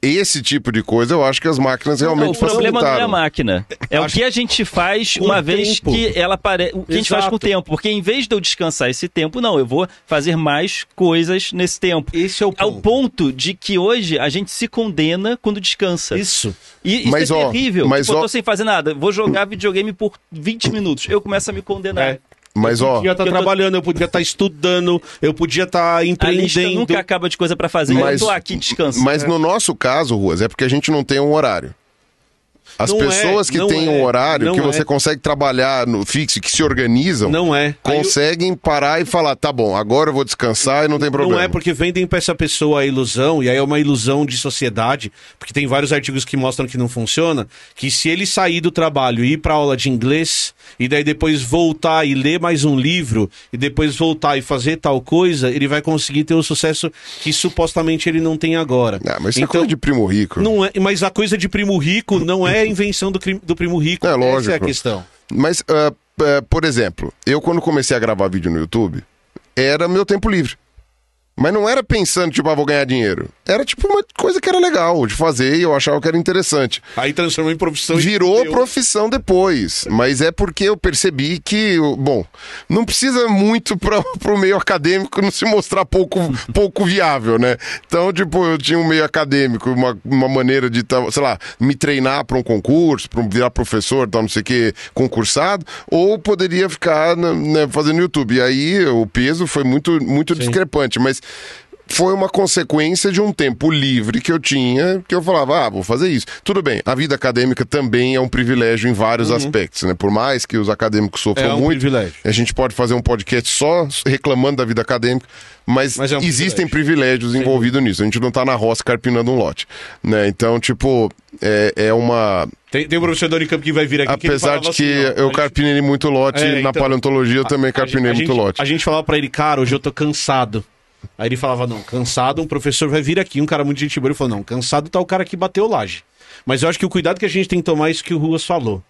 S2: esse tipo de coisa eu acho que as máquinas realmente
S3: o problema não é a
S2: facilitaram.
S3: máquina. É o
S1: Acho-
S3: que a gente faz uma
S1: o
S3: vez
S1: tempo.
S3: que ela pare... O que a gente faz com o
S1: Exato.
S3: tempo. Porque em vez de eu descansar esse tempo, não, eu vou fazer mais coisas nesse tempo.
S1: Esse é o
S3: Ao
S1: ponto.
S3: ponto de que hoje a gente se condena quando descansa.
S1: Isso.
S3: E isso
S2: Mas,
S3: é
S2: ó,
S3: terrível.
S2: mas,
S3: tipo, eu
S2: ó-
S3: tô sem fazer nada. Vou jogar videogame por 20 minutos. Eu começo a me condenar.
S1: É.
S2: Mas,
S1: eu
S2: ó,
S1: podia estar
S3: tô-
S1: trabalhando, eu podia estar estudando, eu podia estar
S3: A lista
S1: empreendendo.
S3: nunca acaba de coisa pra fazer.
S2: Mas-
S3: eu tô aqui descansando.
S2: Mas no nosso caso, Ruas, é porque a gente não tem um horário. As
S1: Não
S2: pessoas
S1: é,
S2: que
S1: não
S2: têm
S1: é,
S2: um horário,
S1: não
S2: que você
S1: é.
S2: consegue trabalhar no fixo, que se organizam,
S1: Não é. Aí eu-
S2: conseguem parar e falar, tá bom, agora eu vou descansar e não tem problema.
S1: Não é porque vendem pra essa pessoa a ilusão, e aí é uma ilusão de sociedade, porque tem vários artigos que mostram que não funciona, que se ele sair do trabalho e ir pra aula de inglês, e daí depois voltar e ler mais um livro, e depois voltar e fazer tal coisa, ele vai conseguir ter o sucesso que supostamente ele não tem agora.
S2: Ah, mas isso é
S1: então,
S2: coisa de primo rico.
S1: não é, mas a coisa de primo rico não é a invenção do, do primo rico.
S2: É,
S1: Essa é a
S2: lógico.
S1: questão.
S2: Mas, ah, ah, por exemplo, eu quando comecei a gravar vídeo no YouTube, era meu tempo livre. Mas não era pensando, tipo, ah, vou ganhar dinheiro. Era tipo uma coisa que era legal de fazer e eu achava que era interessante.
S1: Aí transformou em profissão.
S2: Virou profissão depois, mas é porque eu percebi que, bom, não precisa muito para o meio acadêmico não se mostrar pouco, pouco viável, né? Então, tipo, eu tinha um meio acadêmico, uma, uma maneira de, tá, sei lá, me treinar para um concurso, para virar professor, tal, não sei o que, concursado, ou poderia ficar né, né, fazendo YouTube. E aí o peso foi muito, muito discrepante, mas foi uma consequência de um tempo livre que eu tinha, que eu falava, ah, vou fazer isso. Tudo bem, a vida acadêmica também é um privilégio em vários aspectos, né? Por mais que os acadêmicos sofram
S1: Uhum. É um
S2: muito,
S1: privilégio.
S2: a gente pode fazer um podcast só reclamando da vida acadêmica, mas,
S1: Mas é um
S2: existem privilégios envolvidos nisso. A gente não tá na roça carpinando um lote, né? Então, tipo, é, é uma...
S1: Tem, tem um professor da Unicamp que vai vir aqui que ele
S2: Apesar
S1: falava
S2: de que
S1: assim,
S2: eu
S1: gente-
S2: carpinei muito lote,
S1: É,
S2: na
S1: então,
S2: paleontologia eu também
S1: A-
S2: carpinei
S1: a
S2: muito lote.
S1: A gente falava pra ele, cara, hoje eu tô cansado. Aí ele falava, não, cansado, um professor vai vir aqui, um cara muito gente boa. Ele falou, não, cansado tá o cara que bateu laje. Mas eu acho que o cuidado que a gente tem que tomar é isso que o Ruas falou.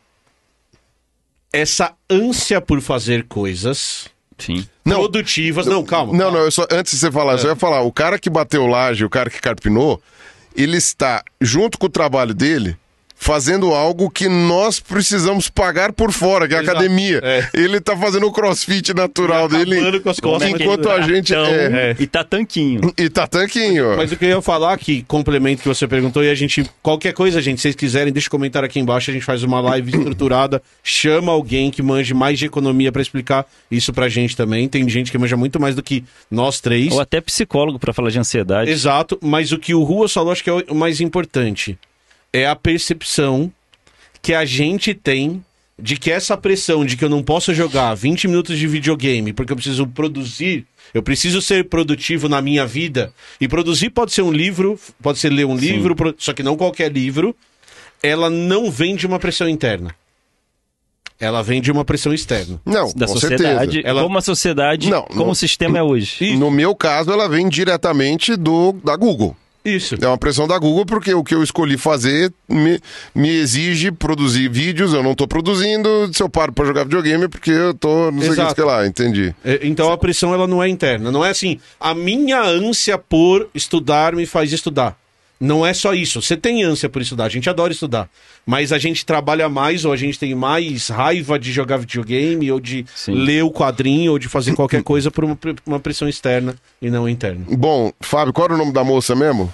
S1: Essa ânsia por fazer coisas
S3: Sim.
S2: Não.
S1: produtivas. Não, calma.
S2: Não,
S1: calma.
S2: não, eu só, antes de você falar, eu só ia falar, o cara que bateu laje, o cara que carpinou, ele está, junto com o trabalho dele, fazendo algo que nós precisamos pagar por fora, que é a
S1: Exato.
S2: academia.
S1: É.
S2: Ele tá fazendo o crossfit natural
S1: acabando
S2: dele,
S1: com as costas.
S2: enquanto a gente... É,
S3: Então, E tá tanquinho.
S2: e tá tanquinho.
S1: Mas o que eu ia falar que complemento que você perguntou e a gente qualquer coisa, gente, se vocês quiserem, deixa um comentário aqui embaixo, a gente faz uma live estruturada, chama alguém que manje mais de economia pra explicar isso pra gente também. Tem gente que manja muito mais do que nós três.
S3: Ou até psicólogo pra falar de ansiedade.
S1: Exato, mas o que o Rua falou acho que é o mais importante é a percepção que a gente tem de que essa pressão de que eu não posso jogar 20 minutos de videogame porque eu preciso produzir, eu preciso ser produtivo na minha vida. E produzir pode ser um livro, pode ser ler um livro, pro- só que não qualquer livro. Ela não vem de uma pressão interna. Ela vem de uma pressão externa.
S2: Não,
S3: Da
S2: com
S3: sociedade.
S2: certeza.
S1: Ela-
S3: Como a sociedade,
S2: Não,
S3: como
S2: não-
S3: o sistema é hoje.
S2: No meu caso, ela vem diretamente do, da Google.
S1: Isso.
S2: É uma pressão da Google porque o que eu escolhi fazer me, me exige produzir vídeos, eu não tô produzindo, se eu paro pra jogar videogame porque eu tô não sei o que, lá, entendi.
S1: É, Então a pressão ela não é interna. Não é assim, a minha ânsia por estudar me faz estudar. Não é só isso. Você tem ânsia por estudar, a gente adora estudar. Mas a gente trabalha mais ou a gente tem mais raiva de jogar videogame ou de
S3: Sim.
S1: ler o quadrinho ou de fazer qualquer coisa por uma pressão externa e não interna.
S2: Bom, Fábio, qual era o nome da moça mesmo?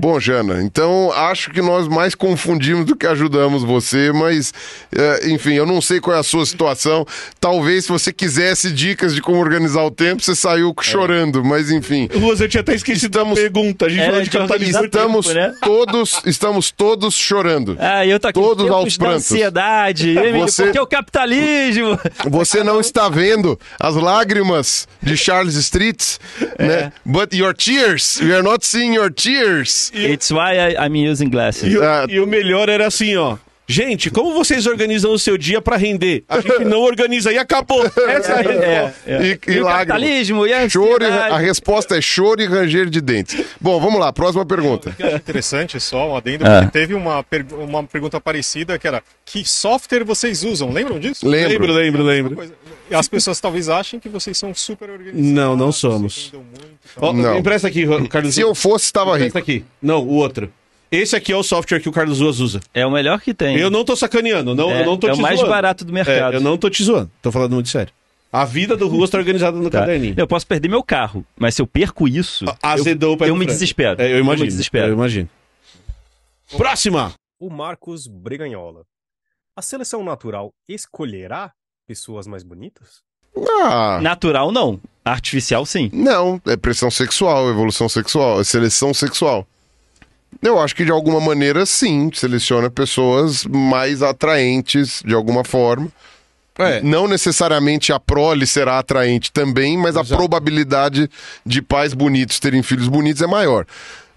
S2: Bom, Jana, então acho que nós mais confundimos do que ajudamos você, mas é, enfim, eu não sei qual é a sua situação. Talvez se você quisesse dicas de como organizar o tempo, você saiu chorando, mas enfim.
S1: Ruas, eu tinha até esquecido da pergunta. A gente
S3: Era
S1: falou de capitalismo.
S2: Estamos
S3: tempo, né?
S2: todos, estamos todos chorando.
S3: Ah, eu tô aqui.
S2: Todos aos prantos.
S3: ansiedade.
S2: Você-
S3: Porque o capitalismo.
S2: Você não está vendo as lágrimas de Charles Street, né? But your tears, we are not seeing your tears.
S3: It's why I, I'm using glasses.
S1: E, o-
S2: Ah.
S1: e o melhor era assim, ó. Gente, como vocês organizam o seu dia pra render? A gente não organiza e acabou. Essa é a resposta.
S3: É, é.
S2: E, e
S3: E capitalismo e a
S2: Choro e, a resposta é choro e ranger de dentes. Bom, vamos lá, próxima pergunta.
S5: que eu acho interessante só, um adendo,
S3: Ah.
S5: porque teve uma, per- uma pergunta parecida que era que software vocês usam? Lembram disso?
S2: Lembro.
S1: Lembro, lembro, lembro.
S5: As pessoas talvez achem que vocês são super organizados.
S1: Não, não somos. Ó,
S2: Não.
S1: Empresta aqui, Carlos.
S2: Se eu fosse, estava rico.
S1: Empresta aqui. Não, o outro. Esse aqui é o software que o Carlos Ruas usa.
S3: É o melhor que tem.
S1: Eu não tô sacaneando, não,
S3: É,
S1: eu não tô
S3: é o
S1: te
S3: mais
S1: zoando.
S3: barato do mercado.
S1: É, eu não tô te zoando, tô falando muito sério. A vida do Ruas tá organizada no
S3: Tá.
S1: caderninho.
S3: Eu posso perder meu carro, mas se eu perco isso,
S1: Azedou o pé
S3: eu
S1: do
S3: me desespero.
S1: É, eu imagino.
S3: me desespero.
S1: Eu imagino. Próxima!
S4: O Marcos Breganhola. A seleção natural escolherá pessoas mais bonitas?
S2: Ah,
S3: Natural não, artificial sim.
S2: não, é pressão sexual, evolução sexual, é seleção sexual. Eu acho que de alguma maneira sim, seleciona pessoas mais atraentes de alguma forma.
S1: É,
S2: Não necessariamente a prole será atraente também, mas a probabilidade de pais bonitos terem filhos bonitos é maior.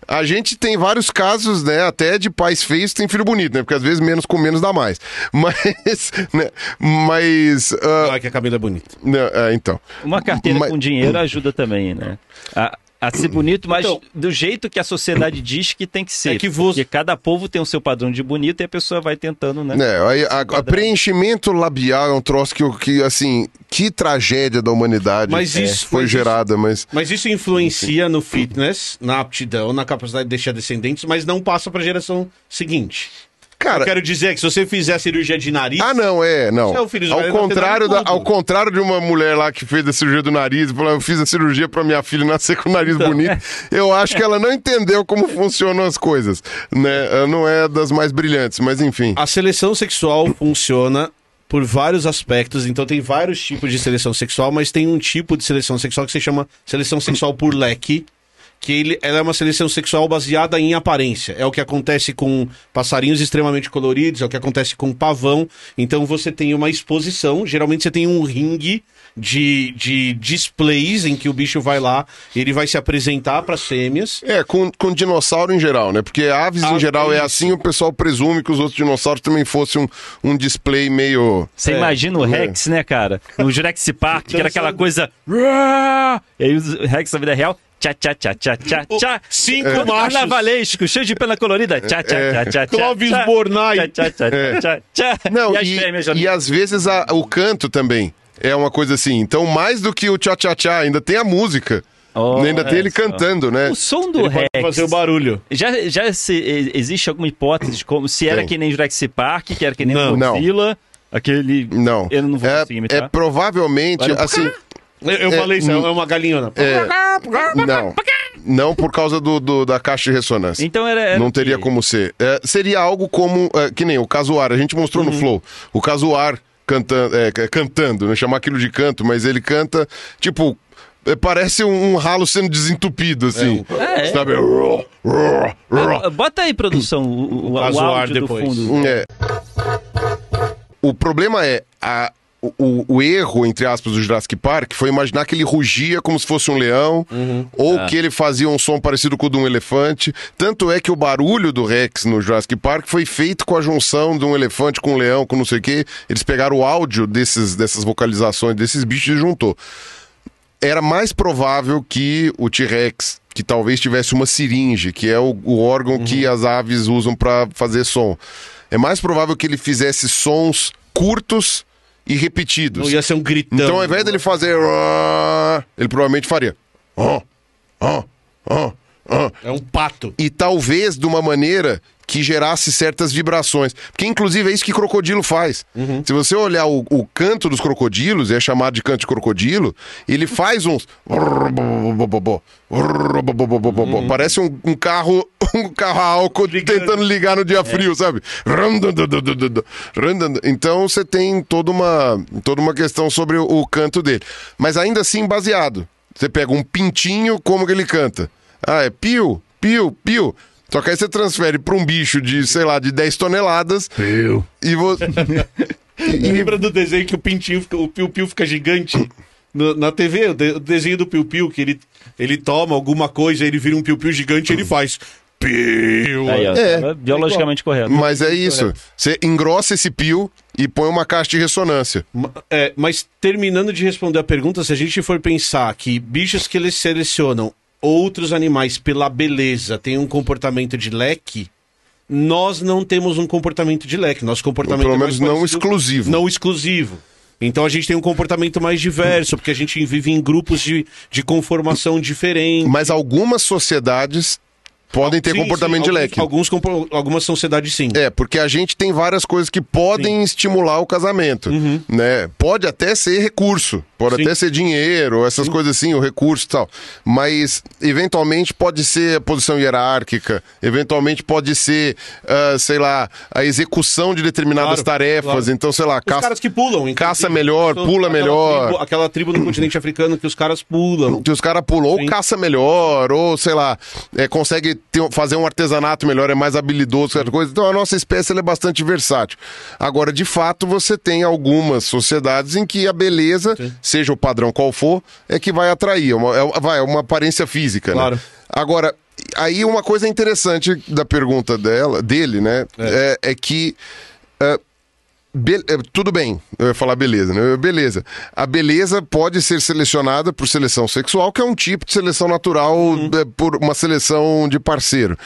S2: A gente tem vários casos, né, até de pais feios têm filho bonito, né? Porque às vezes menos com menos dá mais. Mas, né, mas, ah,
S1: ah, que a Camila é bonita.
S2: não, é, então.
S3: Uma carteira
S2: Mas-
S3: com dinheiro ajuda também, né? A, a ser bonito, mas
S1: Então-
S3: do jeito que a sociedade diz que tem que ser.
S1: É que você-
S3: Porque cada povo tem o seu padrão de bonito e a pessoa vai tentando, né?
S2: É, aí, a, a preenchimento labial é um troço que, que, assim, que tragédia da humanidade
S1: Mas
S2: é,
S1: isso-
S2: foi
S1: mas
S2: gerada, mas...
S1: Mas isso influencia no fitness, na aptidão, na capacidade de deixar descendentes, mas não passa pra geração seguinte.
S2: Cara,
S1: Eu quero dizer que se você fizer a cirurgia de nariz.
S2: Ah, não, é, não.
S1: É
S2: ao,
S1: da
S2: contrário da, ao contrário de uma mulher lá que fez a cirurgia do nariz, falou, eu fiz a cirurgia pra minha filha nascer com o nariz
S1: Então,
S2: bonito. Eu acho que ela não entendeu como funcionam as coisas, né? Ela não é das mais brilhantes, mas enfim.
S1: A seleção sexual funciona por vários aspectos, então tem vários tipos de seleção sexual, mas tem um tipo de seleção sexual que se chama seleção sexual por leque, que ele, ela é uma seleção sexual baseada em aparência. É o que acontece com passarinhos extremamente coloridos, é o que acontece com pavão. Então você tem uma exposição, geralmente você tem um ringue de, de displays em que o bicho vai lá, ele vai se apresentar para fêmeas.
S2: É, com, com dinossauro em geral, né? Porque aves em
S1: Ah,
S2: geral é assim, o pessoal presume que os outros dinossauros também fossem um, um display meio.
S3: Você
S1: É,
S3: imagina o Rex, né, cara? No Jurassic Park, que era aquela coisa. E aí o Rex na vida real. Tchá, tchá, tchá, tchá, tchá, tchá.
S1: Cinco
S3: Todo
S1: machos.
S3: Carnavalesco, cheio de pena colorida. Tchá, tchá, tchá, tchá, tchá.
S1: Clóvis
S3: tchá.
S1: Bornai.
S3: Tchá, tchá, tchá, tchá, tchá.
S2: Não,
S3: e as
S2: e,
S3: fêmeas
S2: e às vezes a- o canto também é uma coisa assim. Então, mais do que o tchá-tchá-tchá, ainda tem a música.
S3: Olha
S2: ainda tem ele
S3: só.
S2: cantando, né?
S3: O som do
S1: Ele pode
S3: Rex.
S1: fazer o barulho.
S3: Já, já se, existe alguma hipótese de como se era
S2: Tem.
S3: que nem Jurassic Park, que era que nem
S1: Não.
S3: Godzilla, aquele.
S2: Não.
S3: Eu não vou
S2: é,
S3: conseguir imitar.
S2: é provavelmente,
S3: Olha,
S2: assim.
S1: Eu, eu falei isso, é uma galinhona.
S2: é, não. Não por causa do, do- da caixa de ressonância.
S3: Então era. era
S2: Não
S3: o
S2: teria
S3: quê?
S2: como ser. É, seria algo como. é, que nem o Casuar. A gente mostrou
S3: Uhum.
S2: no Flow. O Casuar cantando, é, c- cantando, né? Chamar aquilo de canto, mas ele canta, tipo. é, Parece um, um ralo sendo desentupido, assim.
S3: É, é.
S2: Sabe?
S3: Ah, Bota aí, produção, o, o, o,
S1: Caso ar
S3: áudio do
S1: depois.
S3: fundo.
S2: É. O problema é. A, o, o- o erro, entre aspas, do Jurassic Park foi imaginar que ele rugia como se fosse um leão, ou
S3: Ah.
S2: que ele fazia um som parecido com o de um elefante. Tanto é que o barulho do Rex no Jurassic Park foi feito com a junção de um elefante com um leão, com não sei o quê. Eles pegaram o áudio desses, dessas vocalizações desses bichos e juntou era mais provável que o T-Rex que talvez tivesse uma seringe, que é o, o órgão
S1: Uhum.
S2: que as aves usam para fazer som. É mais provável que ele fizesse sons curtos e repetidos.
S1: Não ia ser um gritão.
S2: Então, ao invés dele fazer. Ele provavelmente faria.
S1: É um pato.
S2: e talvez de uma maneira que gerasse certas vibrações. Porque, inclusive, é isso que crocodilo faz. Se você olhar o, o canto dos crocodilos, é chamado de canto de crocodilo, ele faz uns. Parece um, um carro um carro a álcool tentando ligar no dia frio, sabe? Então você tem toda uma, toda uma questão sobre o, o canto dele. Mas ainda assim, baseado. Você pega um pintinho, como que ele canta? Ah, é piu, piu, piu. Só que aí você transfere para um bicho de, sei lá, de 10 toneladas. Piu. E você.
S1: Lembra do desenho que o pintinho, fica- o piu-piu fica gigante? No- na TV, o, de- o desenho do piu-piu, que ele, ele toma alguma coisa, ele vira um piu-piu gigante e ele faz piu.
S3: Aí, ó,
S2: É.
S3: tava biologicamente correto.
S2: Mas é isso. Você engrossa esse pio e põe uma caixa de ressonância.
S1: É, mas terminando de responder a pergunta, se a gente for pensar que bichos que eles selecionam outros animais pela beleza têm um comportamento de leque, nós não temos um comportamento de leque. Nosso comportamento
S2: Pelo
S1: é
S2: menos não exclusivo.
S1: Não exclusivo. Então a gente tem um comportamento mais diverso, porque a gente vive em grupos de, de conformação diferente.
S2: Mas algumas sociedades podem ter
S1: Sim,
S2: comportamento
S1: sim,
S2: de
S1: alguns-
S2: leque.
S1: Alguns, algumas sociedades sim.
S2: É, porque a gente tem várias coisas que podem estimular o casamento, né? Pode até ser recurso, pode.
S1: Sim.
S2: até ser dinheiro, essas coisas assim, o recurso e tal. Mas, eventualmente, pode ser a posição hierárquica, eventualmente pode ser, ah, sei lá, a execução de determinadas
S1: Claro,
S2: tarefas.
S1: claro.
S2: Então, sei lá,
S1: Os
S2: caça,
S1: caras que pulam.
S2: caça melhor,
S1: São
S2: pula
S1: aquela
S2: melhor.
S1: tribo- aquela tribo no continente africano que os caras pulam.
S2: que os caras pulam, ou
S1: Sim.
S2: caça melhor, ou sei lá, é, consegue ter- fazer um artesanato melhor, é mais habilidoso, certa coisa. Então a nossa espécie é bastante versátil. Agora, de fato, você tem algumas sociedades em que a beleza, seja o padrão qual for, é que vai atrair, é uma, é, vai, é uma aparência física, né?
S1: Claro.
S2: Agora, aí uma coisa interessante da pergunta dela, dele, né, é, é que é, Be- é, tudo bem, eu ia falar beleza, né? Beleza. A beleza pode ser selecionada por seleção sexual, que é um tipo de seleção natural é, por uma seleção de parceiro.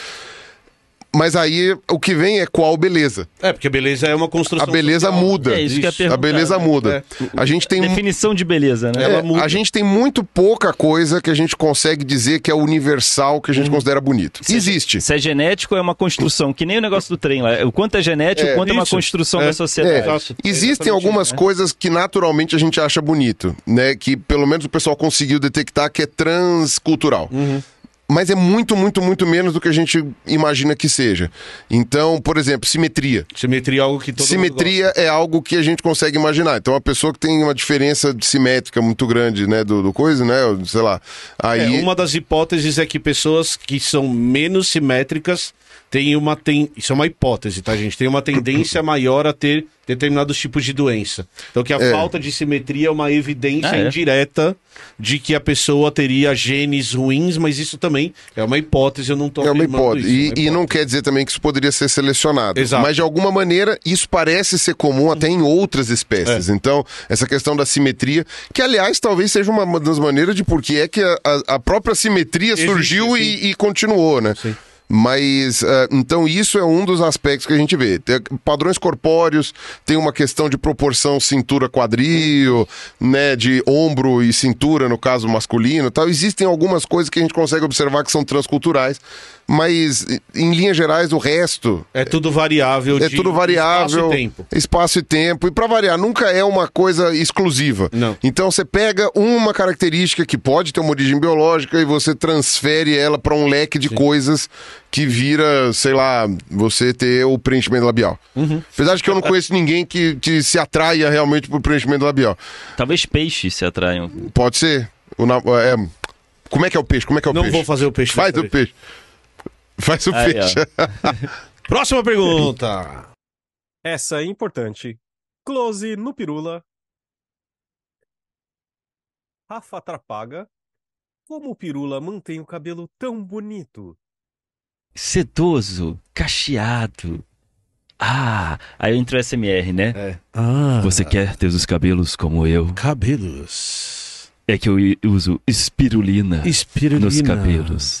S2: Mas aí o que vem é qual beleza.
S1: É, porque beleza é uma construção.
S2: A beleza
S1: social.
S2: muda.
S3: É isso que eu ia
S2: A
S3: perguntar,
S2: beleza
S3: né?
S2: muda. A gente tem
S3: Definição de beleza, né?
S2: é,
S1: ela muda.
S2: a gente tem muito pouca coisa que a gente consegue dizer que é universal, que a gente considera bonito. Existe.
S3: Se é genético, é uma construção, que nem o negócio do trem lá. O quanto é genético,
S2: É,
S3: o quanto é uma
S1: isso.
S3: construção
S1: É.
S3: da sociedade.
S2: É,
S1: Exato.
S2: existem algumas
S1: isso, né?
S2: coisas que naturalmente a gente acha bonito, né? Que pelo menos o pessoal conseguiu detectar que é transcultural.
S1: Uhum.
S2: Mas é muito, muito, muito menos do que a gente imagina que seja. Então, por exemplo, simetria.
S1: Simetria é algo que todo
S2: simetria é algo que a gente consegue imaginar. Então, uma pessoa que tem uma diferença de simétrica muito grande, né, do, do coisa, né, sei lá.
S1: gosta.
S2: Aí,
S1: É, uma das hipóteses é que pessoas que são menos simétricas têm uma. Tem... Isso é uma hipótese, tá, gente? Tem uma tendência maior a ter determinados tipos de doença. Então, que a
S2: É.
S1: falta de simetria é uma evidência
S3: Ah, é?
S1: indireta de que a pessoa teria genes ruins, mas isso também é uma hipótese, eu não tô
S2: É uma hipótese.
S1: isso,
S2: E,
S1: é uma
S2: e não
S1: hipótese.
S2: quer dizer também que isso poderia ser selecionado.
S1: Exato.
S2: Mas de alguma maneira isso parece ser comum até em outras
S1: É.
S2: espécies. Então, essa questão da simetria, que aliás talvez seja uma das maneiras de por que é que a, a- própria simetria
S1: Existe,
S2: surgiu e, e continuou, né?
S1: Sim.
S2: Mas, ah, então, isso é um dos aspectos que a gente vê. Tem padrões corpóreos, tem uma questão de proporção cintura-quadril, né, de ombro e cintura, no caso masculino e tal. Existem algumas coisas que a gente consegue observar que são transculturais, mas, em linhas gerais, o resto
S1: É tudo variável.
S2: é
S1: de
S2: tudo variável.
S1: Espaço e tempo.
S2: Espaço e tempo. E pra variar, nunca é uma coisa exclusiva.
S1: Não.
S2: Então você pega uma característica que pode ter uma origem biológica e você transfere ela pra um leque de coisas que vira, sei lá, você ter o preenchimento labial.
S1: Uhum.
S2: Apesar de que eu não conheço ninguém que, que se atraia realmente pro preenchimento labial.
S3: Talvez peixes se atraiam.
S2: Pode ser. O na- é, como é que é o peixe? Como é que é o
S1: Não
S2: peixe?
S1: vou fazer o peixe.
S2: Faz o
S1: vez.
S2: peixe. Faz o
S3: Aí,
S2: peixe.
S1: Próxima pergunta.
S4: Essa é importante. Close no pirula. Rafa Trapaga. Como o pirula mantém o cabelo tão bonito?
S3: Sedoso, cacheado. Ah, aí entra o SMR, né?
S1: Ah,
S3: Você quer ter os cabelos como eu?
S1: cabelos.
S3: É que eu uso espirulina,
S1: Espirulina.
S3: nos cabelos.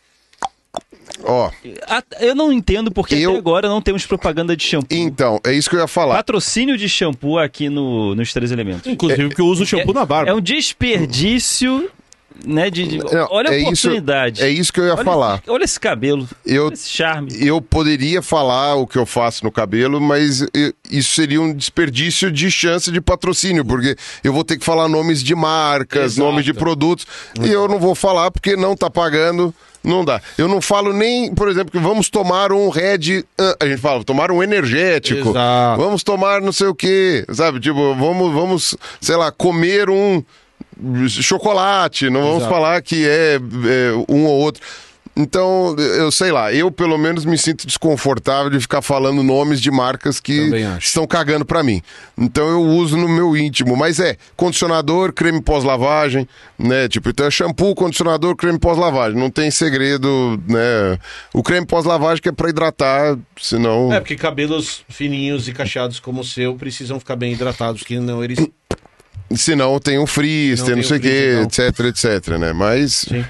S2: Ó,
S3: Ah, Eu não entendo porque
S2: Eu-
S3: até agora não temos propaganda de shampoo.
S2: então, é isso que eu ia falar.
S3: Patrocínio de shampoo aqui no, nos Três Elementos.
S1: Inclusive porque eu uso shampoo na barba.
S3: É um desperdício, né? De, de-
S2: Não,
S3: olha a
S2: é isso-
S3: oportunidade.
S2: é isso que eu ia
S3: olha
S2: falar.
S3: Olha esse cabelo,
S2: Eu,
S3: esse charme.
S2: eu poderia falar o que eu faço no cabelo, mas eu- isso seria um desperdício de chance de patrocínio, porque eu vou ter que falar nomes de marcas,
S1: Exato.
S2: nomes de produtos, e eu não vou falar porque não tá pagando, não dá. Eu não falo nem, por exemplo, que vamos tomar um Red, ah, a gente fala, tomar um energético,
S1: Exato.
S2: vamos tomar não sei o quê, sabe? Tipo, vamos, vamos, sei lá, comer um chocolate, não vamos
S1: Exato.
S2: falar que é, é um ou outro. Então, eu sei lá, eu pelo menos me sinto desconfortável de ficar falando nomes de marcas que estão cagando pra mim. Então eu uso no meu íntimo, mas é condicionador, creme pós-lavagem, né? Tipo, então é shampoo, condicionador, creme pós-lavagem. Não tem segredo, né? O creme pós-lavagem que é pra hidratar, senão
S1: É, porque cabelos fininhos e cacheados como o seu precisam ficar bem hidratados, que não eles.
S2: senão tem um frizz,
S1: Não
S2: tem não sei
S1: o
S2: que, etc, etc, né? Mas
S1: Sim.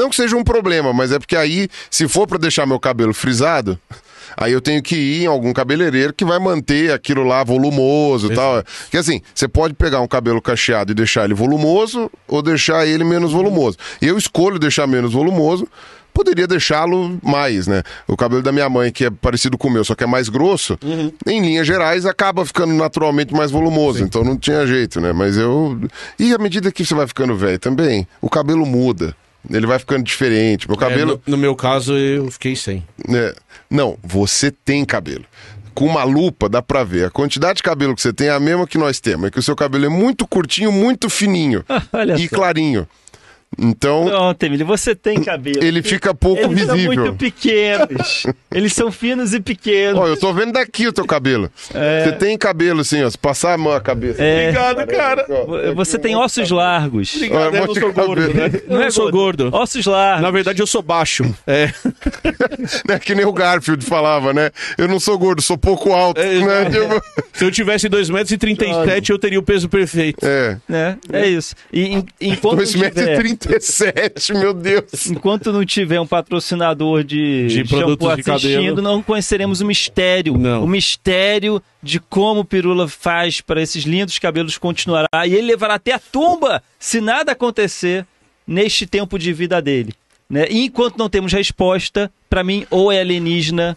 S2: Não que seja um problema, mas é porque aí, se for pra deixar meu cabelo frisado, aí eu tenho que ir em algum cabeleireiro que vai manter aquilo lá volumoso e tal. Porque assim, você pode pegar um cabelo cacheado e deixar ele volumoso ou deixar ele menos volumoso. Eu escolho deixar menos volumoso. Poderia deixá-lo mais, né? O cabelo da minha mãe, que é parecido com o meu, só que é mais grosso, em linhas gerais, acaba ficando naturalmente mais volumoso. Então não tinha jeito, né? Mas eu. E à medida que você vai ficando velho também, o cabelo muda. Ele vai ficando diferente. Meu
S1: É,
S2: cabelo.
S1: no, no meu caso, eu fiquei sem.
S2: É, não, você tem cabelo. Com uma lupa dá pra ver. A quantidade de cabelo que você tem é a mesma que nós temos. É que o seu cabelo é muito curtinho, muito fininho
S3: Olha
S2: e
S3: só.
S2: clarinho. Então,
S3: Pronto, Emílio, você tem cabelo.
S2: ele fica pouco
S3: Eles são
S2: visível.
S3: muito pequenos. Eles são finos e pequenos.
S2: Ó, eu tô vendo daqui o teu cabelo. Você tem cabelo assim, ó. Se passar a mão a cabeça.
S3: É.
S1: Obrigado, cara.
S2: Ó,
S3: Você tem ossos largos.
S1: Obrigado,
S2: Olha,
S1: eu não sou
S2: cabelo.
S1: gordo, né? Eu não sou gordo.
S3: Ossos largos.
S1: Na verdade, eu sou baixo. É.
S2: né, que nem o Garfield falava, né? Eu não sou gordo, sou pouco alto.
S1: É,
S2: né?
S1: Se eu tivesse 2,37 m, eu teria o peso perfeito.
S2: é.
S3: né? É isso. E em- enquanto, não tiver,
S2: 2,37m, meu Deus.
S3: enquanto não tiver um patrocinador de,
S1: De
S3: shampoo
S1: de
S3: assistindo,
S1: cabelo.
S3: não conheceremos o mistério.
S1: Não.
S3: O mistério de como o Pirula faz para esses lindos cabelos continuará. E ele levará até a tumba se nada acontecer neste tempo de vida dele. Né? E enquanto não temos resposta, para mim, ou é alienígena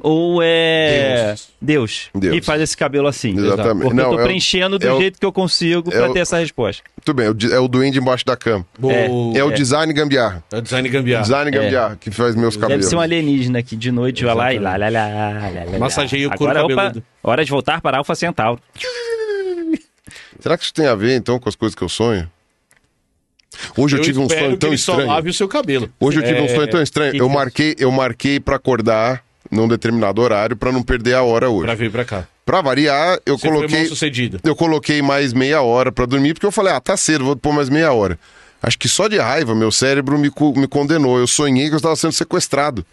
S3: ou é Deus,
S2: Deus.
S3: que faz esse cabelo assim.
S2: Exatamente.
S3: Porque
S2: Não,
S3: eu tô
S2: é o-
S3: preenchendo do
S2: é o-
S3: jeito que eu consigo
S2: é
S3: para
S2: o-
S3: ter essa resposta.
S2: Tudo bem, é o é o duende embaixo da cama.
S1: Boa.
S2: É o design gambiarra.
S1: É o design gambiarra.
S2: Design gambiarra que faz meus
S3: Deve
S2: cabelos.
S3: ser um alienígena que de noite vai lá e lá, lá, lá, lá, lá,
S1: Massageia o couro
S3: Agora, opa,
S1: cabeludo.
S3: hora de voltar para Alfa Centauro.
S2: Será que isso tem a ver, então, com as coisas que eu sonho? Hoje eu, tive um sonho tão
S1: ele só
S2: estranho.
S1: lave o seu cabelo.
S2: Hoje eu tive um
S1: É,
S2: sonho tão estranho. Eu
S3: que-
S2: marquei, eu marquei para acordar num determinado horário para não perder a hora hoje.
S1: Pra vir pra cá.
S2: Pra variar, eu
S1: Você
S2: coloquei eu coloquei mais meia hora pra dormir, porque eu falei, ah, tá cedo, vou pôr mais meia hora. Acho que só de raiva, meu cérebro me, me condenou. Eu sonhei que eu estava sendo sequestrado.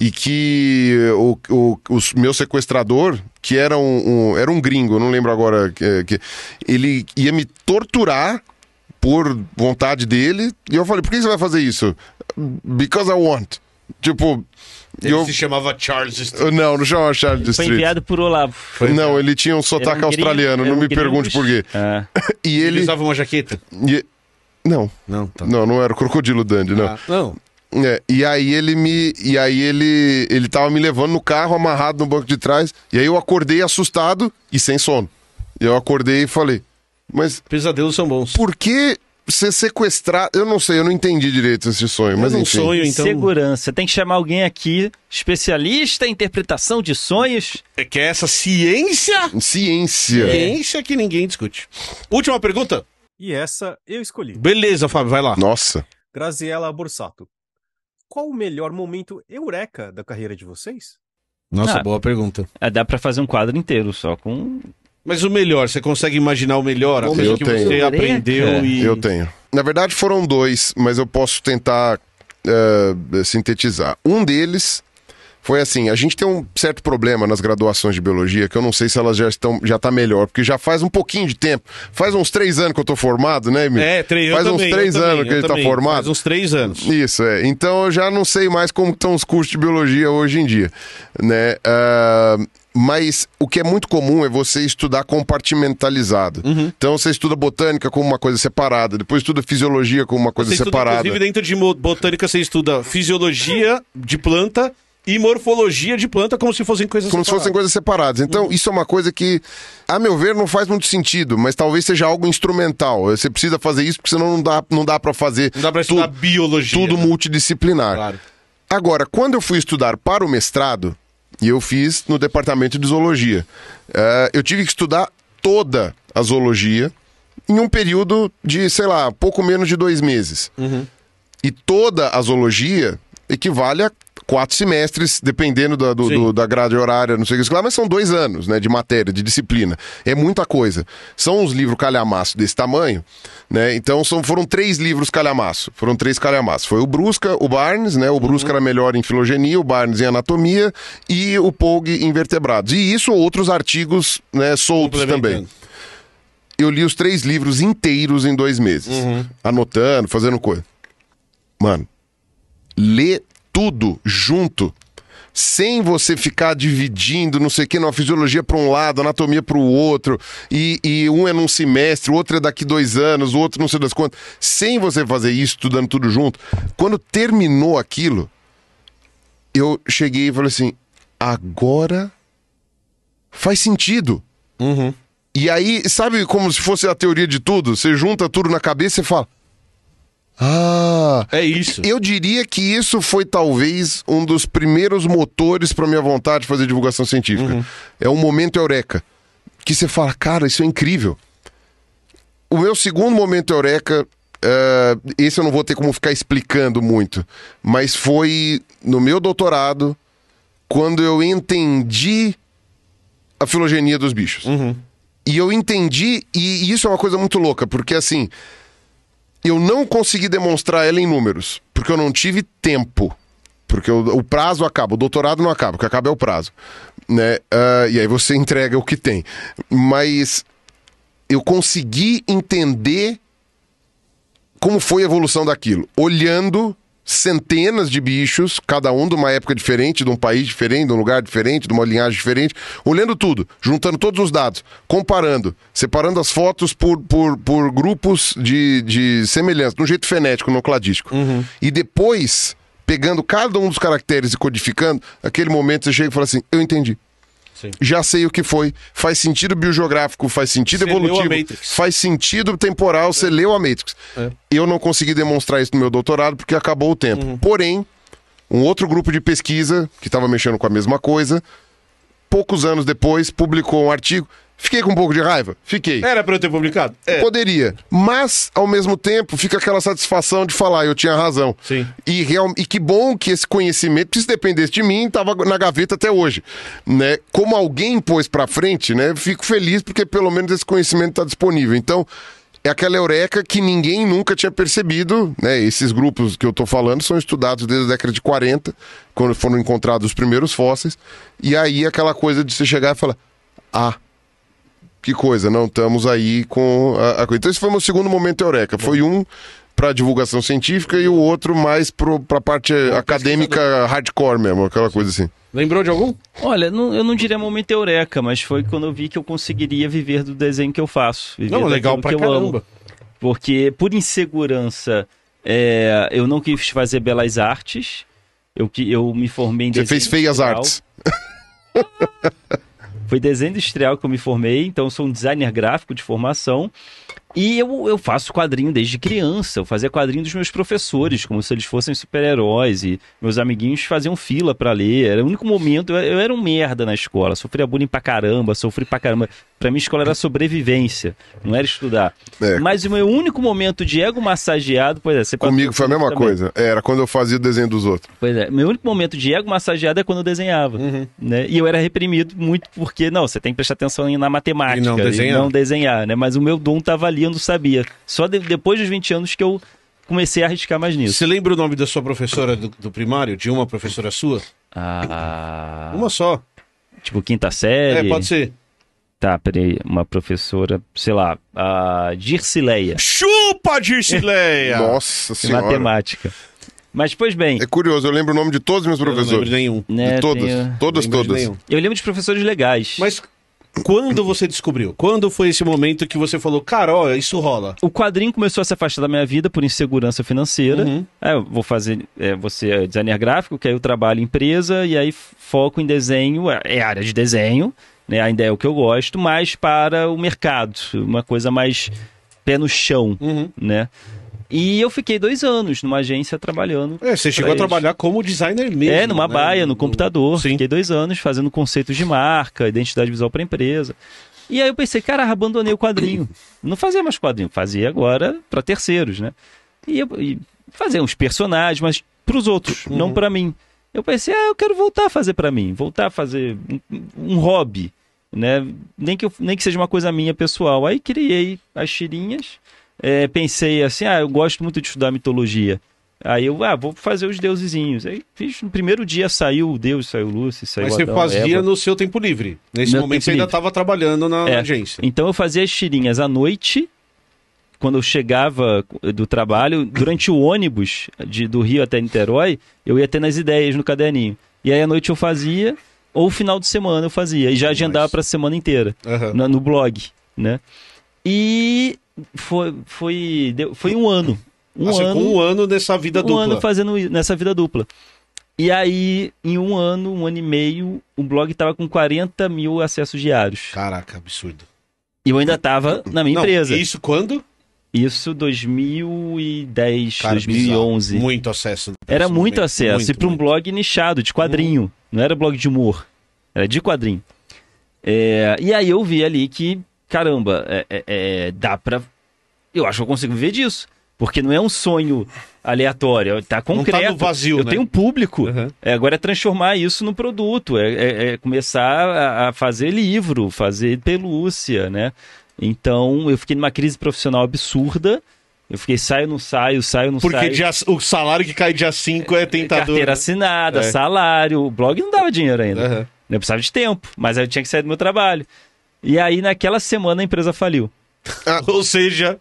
S2: E que o, o, o meu sequestrador, que era um, um- era um gringo, eu não lembro agora, que, que- ele ia me torturar por vontade dele. E eu falei, por que você vai fazer isso? Because I want. Tipo.
S1: Ele
S2: eu-
S1: se chamava Charles Street.
S2: Não, não chama Charles
S3: Foi
S2: Street.
S3: enviado por Olavo.
S2: Não, ele tinha um sotaque
S3: Era um
S2: australiano,
S3: era
S2: não
S3: um
S2: me
S3: gringo-
S2: pergunte por quê.
S3: Ah.
S2: E
S1: Ele
S2: ele.
S1: usava uma jaqueta.
S2: e- Não,
S1: Não, tá.
S2: não, não era o Crocodilo Dandy, não.
S1: Ah, não.
S2: É, e aí ele me. E aí ele. Ele tava me levando no carro, amarrado no banco de trás. E aí eu acordei assustado e sem sono. E eu acordei e falei, mas
S1: Pesadelos são bons.
S2: por que ser sequestrado? Eu não sei, eu não entendi direito esse sonho, mas
S1: Mas um
S2: enfim.
S1: sonho, então.
S3: Segurança. Tem que chamar alguém aqui, especialista em interpretação de sonhos.
S1: É que é essa ciência.
S2: Ciência.
S1: Ciência que ninguém discute. Última pergunta.
S4: E essa eu escolhi.
S1: Beleza, Fábio, vai lá.
S2: Nossa.
S4: Graziela Borsato. Qual o melhor momento eureka da carreira de vocês?
S1: Nossa,
S3: Ah.
S1: boa pergunta.
S3: Ah, Dá pra fazer um quadro inteiro só com.
S1: Mas o melhor, você consegue imaginar o melhor? A
S2: Eu
S1: coisa que
S2: tenho.
S1: você aprendeu
S3: É,
S1: e...
S2: Eu tenho. Na verdade, foram dois, mas eu posso tentar eh, sintetizar. Um deles foi assim: a gente tem um certo problema nas graduações de biologia, que eu não sei se elas já estão já tá melhor, porque já faz um pouquinho de tempo. Faz uns três anos que eu tô formado, né, Emílio?
S1: É, três, eu
S2: Faz uns
S1: também, eu
S2: três
S1: também,
S2: anos que
S1: eu
S2: ele tá
S1: também.
S2: formado.
S1: Faz uns três anos.
S2: Isso, é. Então eu já não sei mais como estão os cursos de biologia hoje em dia, né? Ah, mas o que é muito comum é você estudar compartimentalizado.
S1: Uhum.
S2: Então você estuda botânica como uma coisa separada, depois estuda fisiologia como uma coisa
S1: Você estuda,
S2: separada.
S1: inclusive, dentro de botânica, você estuda fisiologia de planta e morfologia de planta como se fossem coisas
S2: Como se fossem coisas separadas. Então,
S1: Uhum.
S2: isso é uma coisa que, a meu ver, não faz muito sentido, mas talvez seja algo instrumental. Você precisa fazer isso, porque senão não dá, não dá para fazer
S1: Não dá estudar
S2: tudo,
S1: biologia.
S2: tudo
S1: né?
S2: multidisciplinar.
S1: Claro.
S2: Agora, quando eu fui estudar para o mestrado, e eu fiz no departamento de zoologia, eh, eu tive que estudar toda a zoologia em um período de, sei lá, pouco menos de dois meses. E toda a zoologia equivale a quatro semestres, dependendo da, do- do- da grade horária, não sei o que lá, mas são dois anos né, de matéria, de disciplina. É muita coisa. São uns livros calhamaço desse tamanho, né? Então são, foram três livros calhamaço. Foram três calhamaços. Foi o Brusca, o Barnes, né? O Brusca era melhor em filogenia, o Barnes em anatomia e o Pogue em vertebrados. E isso outros artigos né, soltos também eu li os três livros inteiros em dois meses. Anotando, fazendo coisa. Mano, lê tudo junto. Sem você ficar dividindo, não sei o que, numa fisiologia para um lado, anatomia para o outro, e, e um é num semestre, o outro é daqui dois anos, o outro não sei das quantas. Sem você fazer isso, estudando tudo junto, quando terminou aquilo, eu cheguei e falei assim: agora faz sentido. E aí, sabe como se fosse a teoria de tudo? Você junta tudo na cabeça e fala. Ah.
S1: É isso.
S2: Eu diria que isso foi talvez um dos primeiros motores para minha vontade de fazer divulgação científica. É um momento eureka. Que você fala, cara, isso é incrível. O meu segundo momento eureka, eh, esse eu não vou ter como ficar explicando muito, mas foi no meu doutorado, quando eu entendi a filogenia dos bichos. E eu entendi, e isso é uma coisa muito louca, porque assim, eu não consegui demonstrar ela em números, porque eu não tive tempo. Porque o, o prazo acaba, o doutorado não acaba, o que acaba é o prazo. Né? Ah, e aí você entrega o que tem. Mas eu consegui entender como foi a evolução daquilo, olhando centenas de bichos, cada um de uma época diferente, de um país diferente, de um lugar diferente, de uma linhagem diferente, olhando tudo, juntando todos os dados, comparando, separando as fotos por, por, por grupos de, de semelhança, de um jeito fenético, não cladístico. E depois, pegando cada um dos caracteres e codificando, aquele momento você chega e fala assim: eu entendi.
S1: Sim.
S2: Já sei o que foi. Faz sentido biogeográfico, faz sentido
S1: Você
S2: evolutivo, faz sentido temporal, você leu a Matrix.
S1: É.
S2: Eu não consegui demonstrar isso no meu doutorado porque acabou o tempo.
S1: Uhum.
S2: Porém, um outro grupo de pesquisa que estava mexendo com a mesma coisa, poucos anos depois, publicou um artigo. Fiquei com um pouco de raiva? Fiquei.
S1: Era pra eu ter publicado? É.
S2: Poderia. Mas, ao mesmo tempo, fica aquela satisfação de falar, eu tinha razão.
S1: Sim.
S2: E, real, e que bom que esse conhecimento, se dependesse de mim, estava na gaveta até hoje. Né? Como alguém pôs pra frente, né? Fico feliz porque pelo menos esse conhecimento está disponível. Então, é aquela eureka que ninguém nunca tinha percebido. Né? Esses grupos que eu tô falando são estudados desde a década de 40, quando foram encontrados os primeiros fósseis. E aí aquela coisa de você chegar e falar: Ah, que coisa, não estamos aí com a, a coisa. Então esse foi o meu segundo momento eureka. Foi um para divulgação científica e o outro mais pro, pra parte acadêmica hardcore mesmo, aquela coisa assim.
S1: Lembrou de algum?
S3: Olha, não- eu não diria momento eureka, mas foi quando eu vi que eu conseguiria viver do desenho que eu faço. Viver
S1: Não, legal pra
S3: que eu
S1: caramba.
S3: amo. Porque, por insegurança, é, eu não quis fazer belas artes. Eu, que- eu me formei em
S2: Você
S3: desenho
S2: fez feias artes.
S3: Foi desenho industrial que eu me formei, então sou um designer gráfico de formação. E eu, eu faço quadrinho desde criança. Eu fazia quadrinho dos meus professores, como se eles fossem super-heróis. E meus amiguinhos faziam fila pra ler. Era o único momento. Eu, eu era um merda na escola. Sofria bullying pra caramba, sofri pra caramba. Pra mim, a escola era sobrevivência, não era estudar.
S2: É.
S3: Mas o meu único momento de ego massageado, pois é, você
S2: Comigo foi a mesma
S3: também.
S2: coisa. Era quando eu fazia o desenho dos outros.
S3: Pois é, meu único momento de ego massageado é quando eu desenhava.
S2: Uhum.
S3: Né? E eu era reprimido muito porque, não, você tem que prestar atenção na matemática
S1: E não desenhar.
S3: não desenhar, né? Mas o meu dom tava ali, eu não sabia. Só de- depois dos 20 anos que eu comecei a arriscar mais nisso.
S1: Você lembra o nome da sua professora do, do primário? De uma professora sua?
S3: Ah,
S1: Uma só.
S3: tipo, quinta série.
S1: É, pode ser.
S3: Tá, peraí, uma professora, sei lá, a Dircileia,
S1: Chupa, Dircileia!
S2: Nossa
S3: de
S2: senhora.
S3: matemática. Mas, pois bem,
S2: É curioso, eu lembro o nome de todos os meus
S1: Eu não lembro
S2: professores.
S1: de nenhum.
S3: né,
S2: De
S3: uh,
S2: Todas,
S1: de
S2: todas.
S3: eu lembro de professores legais.
S1: Mas quando você descobriu? Quando foi esse momento que você falou, cara, ó, isso rola?
S3: O quadrinho começou a se afastar da minha vida por insegurança financeira.
S1: Uhum.
S3: É, eu vou fazer. É, você é designer gráfico, que aí eu trabalho em empresa e aí foco em desenho, é, é área de desenho, né? Ainda é o que eu gosto, mas para o mercado, uma coisa mais pé no chão,
S1: Uhum.
S3: né? E eu fiquei dois anos numa agência trabalhando.
S1: É, você chegou a trabalhar como designer mesmo.
S3: É, numa
S1: né?
S3: baia, no computador.
S1: Sim.
S3: Fiquei dois anos fazendo conceitos de marca, identidade visual para empresa. E aí eu pensei, cara, abandonei o quadrinho. Não fazia mais quadrinho, fazia agora para terceiros, né? E, eu, e fazer uns personagens, mas para os outros,
S1: Uhum.
S3: não para mim. Eu pensei, ah, eu quero voltar a fazer para mim, voltar a fazer um, um hobby, né? Nem que, eu- nem que seja uma coisa minha pessoal. Aí criei as tirinhas, é, pensei assim, ah, eu gosto muito de estudar mitologia. Aí eu, ah, vou fazer os deusezinhos. Aí fiz, no primeiro dia saiu o Deus, saiu Lúcia, saiu
S1: Mas você
S3: Adão,
S1: fazia
S3: Eva.
S1: no seu tempo livre. Nesse
S3: Meu
S1: momento você ainda estava trabalhando na
S3: É.
S1: agência.
S3: Então eu fazia as tirinhas à noite, quando eu chegava do trabalho, durante o ônibus de, do Rio até Niterói, eu ia tendo as ideias no caderninho. E aí à noite eu fazia, ou final de semana eu fazia, e já agendava para a semana inteira,
S1: Aham.
S3: na- no blog, né? E foi, foi, foi um ano. Um
S1: Assim,
S3: ano
S1: com um ano nessa vida
S3: um
S1: dupla.
S3: ano fazendo nessa vida dupla. E aí, em um ano, um ano e meio, o blog tava com 40 mil acessos diários.
S1: Caraca, absurdo.
S3: E eu ainda tava na minha
S1: Não,
S3: empresa.
S1: Isso quando?
S3: Isso 2010,
S1: Cara,
S3: 2011.
S1: bizarro. Muito acesso.
S3: Era muito
S1: momento.
S3: acesso.
S1: Muito,
S3: e para um blog nichado, de quadrinho. Não era blog de humor. Era de quadrinho. É, e aí eu vi ali que, caramba, é, é, é, dá pra. Eu acho que eu consigo viver disso. Porque não é um sonho aleatório, tá
S1: Não
S3: concreto.
S1: tá no vazio,
S3: eu
S1: né?
S3: tenho um público.
S1: Uhum.
S3: É, agora é transformar isso no produto, é, é- é começar a, a fazer livro, fazer pelúcia, né? Então eu fiquei numa crise profissional absurda. Eu fiquei saio, não saio, saio, não
S1: Porque
S3: saio.
S1: dia- o salário que cai dia 5 é tentador.
S3: Carteira
S1: né?
S3: assinada,
S1: É.
S3: salário. O blog não dava dinheiro ainda.
S1: Aham.
S3: Eu precisava de tempo, mas aí eu tinha que sair do meu trabalho. E aí, naquela semana, a empresa faliu.
S1: Ou seja,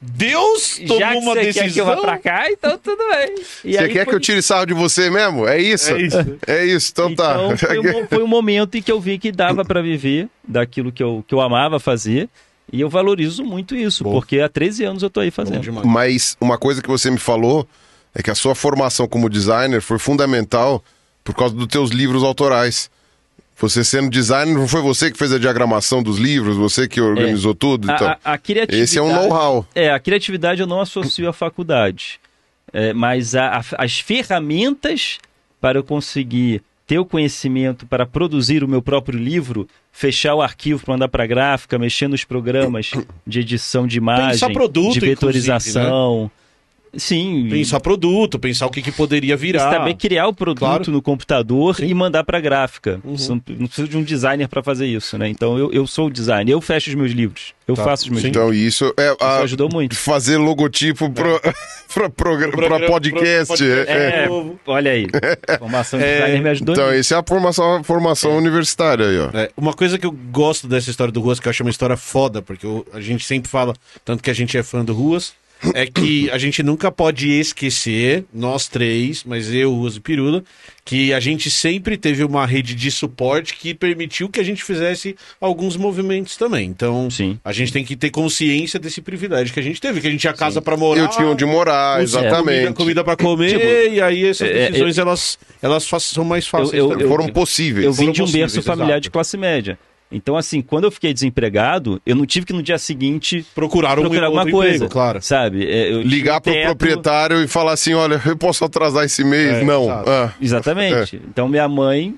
S1: Deus tomou
S3: Já que
S1: uma
S3: você
S1: decisão.
S3: quer que eu vá pra cá, então tudo bem. E
S2: Você
S3: aí
S2: quer
S3: foi-
S2: que eu tire sarro de você mesmo? É isso?
S1: É isso.
S2: É isso, então, tá.
S3: Então, foi, um, foi um momento em que eu vi que dava pra viver daquilo que eu, que eu amava fazer. E eu valorizo muito isso,
S1: Bom.
S3: porque há 13 anos eu tô aí fazendo.
S2: Mas uma coisa que você me falou é que a sua formação como designer foi fundamental por causa dos teus livros autorais. Você sendo designer, não foi você que fez a diagramação dos livros, você que organizou tudo?
S3: A-
S2: Então,
S3: a, a criatividade,
S2: esse é um know-how.
S3: É, a criatividade eu não associo à faculdade. É, mas a- a- as ferramentas para eu conseguir ter o conhecimento para produzir o meu próprio livro, fechar o arquivo para mandar para a gráfica, mexer nos programas de edição de imagem,
S1: produto,
S3: de vetorização. Sim,
S1: Pensar produto, pensar o que, que poderia virar.
S3: saber criar o produto
S1: Claro.
S3: no computador
S1: Sim.
S3: e mandar para a gráfica.
S1: Uhum.
S3: Você Não, não precisa de um designer para fazer isso, né? Então eu, eu sou o designer, eu fecho os meus livros, eu
S1: Tá.
S3: faço os meus
S1: Sim.
S3: livros.
S2: Então, isso é
S3: Isso
S2: a-
S3: ajudou muito.
S2: fazer logotipo pro, pra, progra- pra
S1: programa-
S2: podcast.
S1: pro-
S2: é,
S1: podcast.
S2: é.
S3: É, olha aí. A formação de
S1: É,
S3: designer me ajudou
S2: Então, essa é a formação, formação universitária aí, ó.
S1: É, uma coisa que eu gosto dessa história do Ruas, que eu acho uma história foda, porque eu- a gente sempre fala, tanto que a gente é fã do Ruas, é que a gente nunca pode esquecer, nós três, mas eu, Uso e Pirula, que a gente sempre teve uma rede de suporte que permitiu que a gente fizesse alguns movimentos também. Então,
S3: Sim.
S1: a gente tem que ter consciência desse privilégio que a gente teve, que a gente tinha casa pra morar.
S2: Eu tinha onde morar, exatamente.
S1: Comida, comida para comer,
S3: Tipo,
S1: e aí essas
S3: é,
S1: decisões elas, elas são mais fáceis.
S3: eu-
S1: também.
S2: Foram possíveis.
S3: Eu vim de um berço familiar
S1: exato.
S3: de classe média. Então, assim, quando eu fiquei desempregado, eu não tive que no dia seguinte
S1: Procurar, um
S3: procurar alguma
S1: outro
S3: coisa.
S1: emprego, claro.
S3: Sabe? É, eu
S2: Ligar pro
S3: teto-
S2: proprietário e falar assim: olha, eu posso atrasar esse mês?
S1: É,
S2: não. Ah.
S3: Exatamente. Então, minha mãe.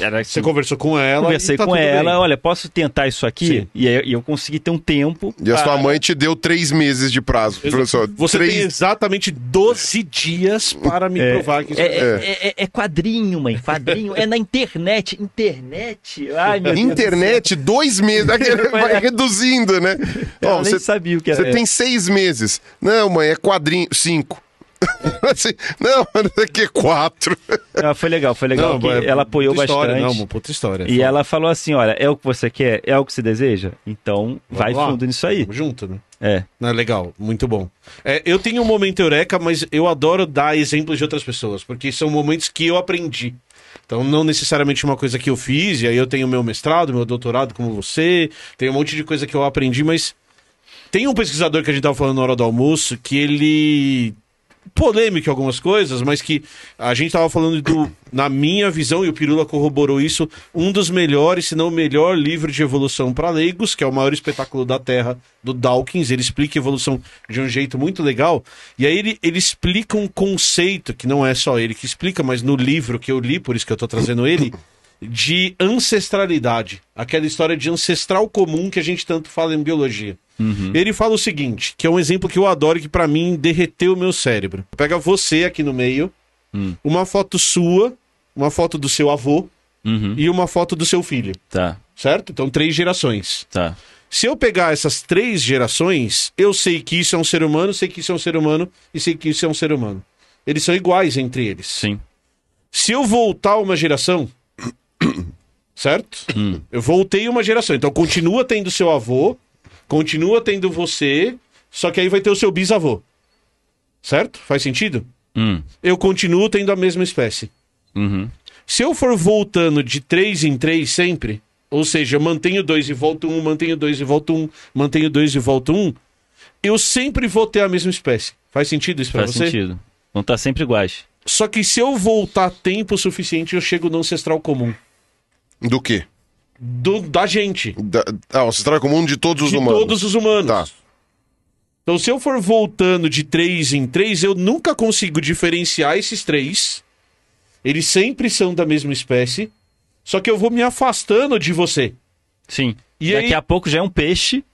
S3: Era
S1: Você
S3: assim,
S1: conversou com ela.
S3: conversei
S1: e tá
S3: com
S1: tudo
S3: ela,
S1: bem.
S3: olha, posso tentar isso aqui?
S1: Sim.
S3: E eu consegui ter um tempo.
S2: E a sua mãe te deu três meses de prazo. Ó,
S1: Você
S2: três...
S1: tem exatamente 12 dias para me provar que isso
S3: É,
S1: é,
S3: é, é- é quadrinho, mãe, quadrinho. É na internet. Internet. Ai, meu Deus
S2: Internet, dois meses. Vai reduzindo, né?
S3: Eu
S2: Ó,
S3: nem
S2: você
S3: sabia o que era.
S2: você tem seis meses. Não, mãe, é quadrinho. Cinco. Assim, não, é quatro.
S3: Ah, foi legal, foi legal.
S1: Não,
S3: que
S1: é
S3: ela apoiou
S1: história,
S3: bastante.
S1: Não, uma puta história.
S3: E ela falou assim: olha, é o que você quer? É o que você deseja? Então vai
S1: lá.
S3: fundo nisso aí.
S1: Vamos junto, né?
S3: É.
S1: Não, legal, muito bom. É, eu tenho um momento eureka, mas eu adoro dar exemplos de outras pessoas, porque são momentos que eu aprendi. Então, não necessariamente uma coisa que eu fiz, e aí eu tenho meu mestrado, meu doutorado, como você, tem um monte de coisa que eu aprendi, mas tem um pesquisador que a gente tava falando na hora do almoço que ele. Polêmico algumas coisas, mas que a gente tava falando do, na minha visão, e o Pirula corroborou isso, um dos melhores, se não o melhor livro de evolução para leigos, que é o maior espetáculo da Terra, do Dawkins. Ele explica evolução de um jeito muito legal. E aí ele, ele explica um conceito, que não é só ele que explica, mas no livro que eu li, por isso que eu tô trazendo ele, de ancestralidade. Aquela história de ancestral comum que a gente tanto fala em biologia. Ele fala o seguinte, que é um exemplo que eu adoro, que pra mim derreteu o meu cérebro. Pega você aqui no meio, uma foto sua, uma foto do seu avô
S3: Uhum.
S1: e uma foto do seu filho,
S3: Tá,
S1: certo? Então, três gerações.
S3: tá.
S1: Se eu pegar essas três gerações, eu sei que isso é um ser humano, sei que isso é um ser humano e sei que isso é um ser humano. Eles são iguais entre eles.
S3: Sim.
S1: Se eu voltar uma geração, certo? Eu voltei uma geração. Então continua tendo seu avô, continua tendo você, só que aí vai ter o seu bisavô. Certo? Faz sentido?
S3: Hum.
S1: Eu continuo tendo a mesma espécie.
S3: Uhum.
S1: Se eu for voltando de três em três sempre, ou seja, eu mantenho dois e volto um, mantenho dois e volto um, mantenho dois e volto um, eu sempre vou ter a mesma espécie. Faz sentido isso pra
S3: Faz
S1: você?
S3: sentido. Vão estar sempre iguais.
S1: Só que se eu voltar tempo suficiente, eu chego no ancestral comum.
S2: Do quê?
S1: Do, da gente.
S2: Da, ah, o ancestral comum de todos os
S1: de
S2: humanos.
S1: todos os humanos.
S2: Tá.
S1: Então, se eu for voltando de três em três, eu nunca consigo diferenciar esses três. Eles sempre são da mesma espécie. Só que eu vou me afastando de você.
S3: Sim.
S1: E
S3: Daqui
S1: aí-
S3: a pouco já é um peixe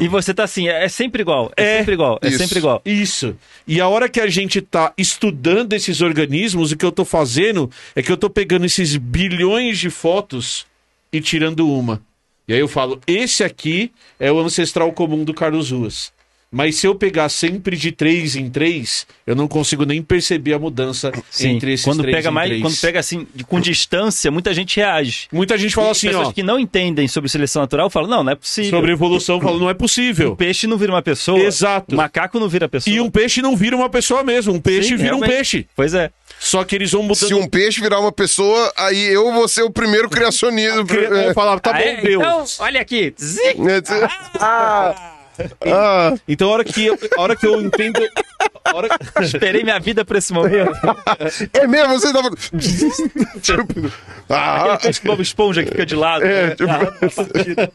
S3: e você tá assim, é, é sempre igual, é,
S1: É,
S3: sempre igual, é
S2: isso.
S3: sempre igual.
S1: Isso. E a hora que a gente tá estudando esses organismos, o que eu tô fazendo é que eu tô pegando esses bilhões de fotos e tirando uma. E aí eu falo, esse aqui é o ancestral comum do Carlos Ruas. Mas se eu pegar sempre de três em três, eu não consigo nem perceber a mudança
S3: Sim.
S1: entre esses
S3: quando
S1: três
S3: pega
S1: em
S3: mais,
S1: três.
S3: quando pega assim, com distância, muita gente reage.
S1: Muita gente fala
S3: E
S1: assim,
S3: pessoas
S1: ó,
S3: que não entendem sobre seleção natural falam, não, não é possível.
S1: sobre evolução, falo, não é possível.
S3: Um peixe não vira uma pessoa.
S1: Exato.
S3: Um macaco não vira pessoa.
S1: E um peixe não vira uma pessoa mesmo, um peixe
S3: Sim,
S1: vira um
S3: realmente.
S1: peixe.
S3: Pois é.
S1: Só que eles vão mudando.
S2: Se um peixe virar uma pessoa, aí eu vou ser o primeiro criacionista.
S1: Eu vou falar, tá
S3: Ah,
S1: bom,
S3: é?
S1: Deus.
S3: Então, olha aqui. Zic!
S2: É, Ah, ah,
S1: Então, a hora que eu, a hora que eu entendo. a hora-
S3: Esperei minha vida pra esse momento.
S2: é mesmo? Você tava. tipo, ah,
S3: Aquele peixe Bob Esponja que fica de lado.
S2: É,
S3: né?
S2: tipo-
S3: Ah, partida.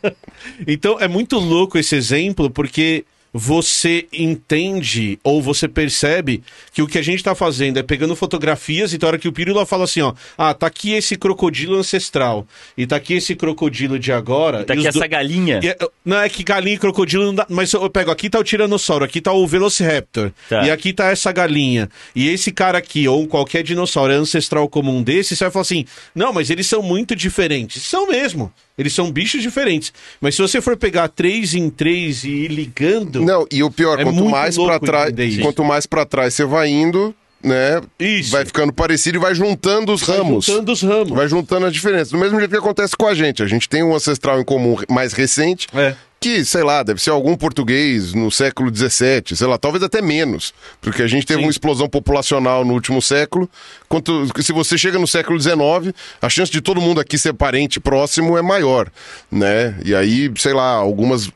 S1: Então, é muito louco esse exemplo, porque você entende ou você percebe que o que a gente tá fazendo é pegando fotografias, então a hora que o Pirula fala assim, ó, ah, tá aqui esse crocodilo ancestral, e tá aqui esse crocodilo de agora.
S3: Tá
S1: e
S3: aqui
S1: os do-
S3: essa galinha.
S1: E é- não é que galinha e crocodilo não dá, mas eu pego aqui tá o tiranossauro, aqui tá o velociraptor,
S3: Tá.
S1: e aqui tá essa galinha. E esse cara aqui ou qualquer dinossauro é ancestral comum desse, você vai falar assim: "Não, mas eles são muito diferentes". São mesmo. Eles são bichos diferentes. Mas se você for pegar três em três e ir ligando,
S2: Não, e o pior,
S1: É
S2: quanto mais pra trás, quanto mais para trás você vai indo, né?
S1: Isso.
S2: Vai ficando parecido e vai juntando os
S1: Vai
S2: ramos.
S1: juntando os ramos.
S2: Vai juntando as diferenças. Do mesmo jeito que acontece com a gente. A gente tem um ancestral em comum mais recente.
S1: É.
S2: Que, sei lá, deve ser algum português no século XVII, sei lá, talvez até menos, porque a gente teve
S1: Sim.
S2: uma explosão populacional no último século. Quanto, se você chega no século XIX, a chance de todo mundo aqui ser parente próximo é maior, né? E aí, sei lá, algumas.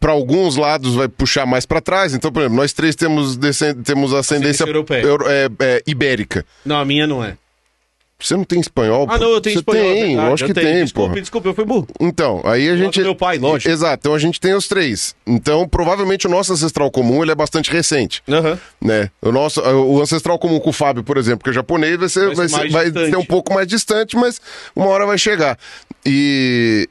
S2: Para alguns lados vai puxar mais para trás. Então, por exemplo, nós três temos, temos ascendência
S1: europeia.
S2: euro- é, é, ibérica.
S1: Não, a minha não é.
S2: Você não tem espanhol?
S1: Ah,
S2: pô?
S1: não, eu tenho
S2: Você
S1: espanhol. é
S2: Tem,
S1: verdade,
S2: lógico
S1: eu
S2: que
S1: tenho.
S2: tem,
S1: Desculpe,
S2: pô.
S1: desculpe, eu fui burro.
S2: Então, aí a
S1: Do
S2: gente.
S1: meu pai, lógico.
S2: Exato, então a gente tem os três. Então, provavelmente o nosso ancestral comum ele é bastante recente.
S1: Aham.
S2: Né? O nosso, o ancestral comum com o Fábio, por exemplo, que é japonês, vai ser,
S1: Vai ser
S2: vai ser um pouco mais distante, mas uma hora vai chegar. E,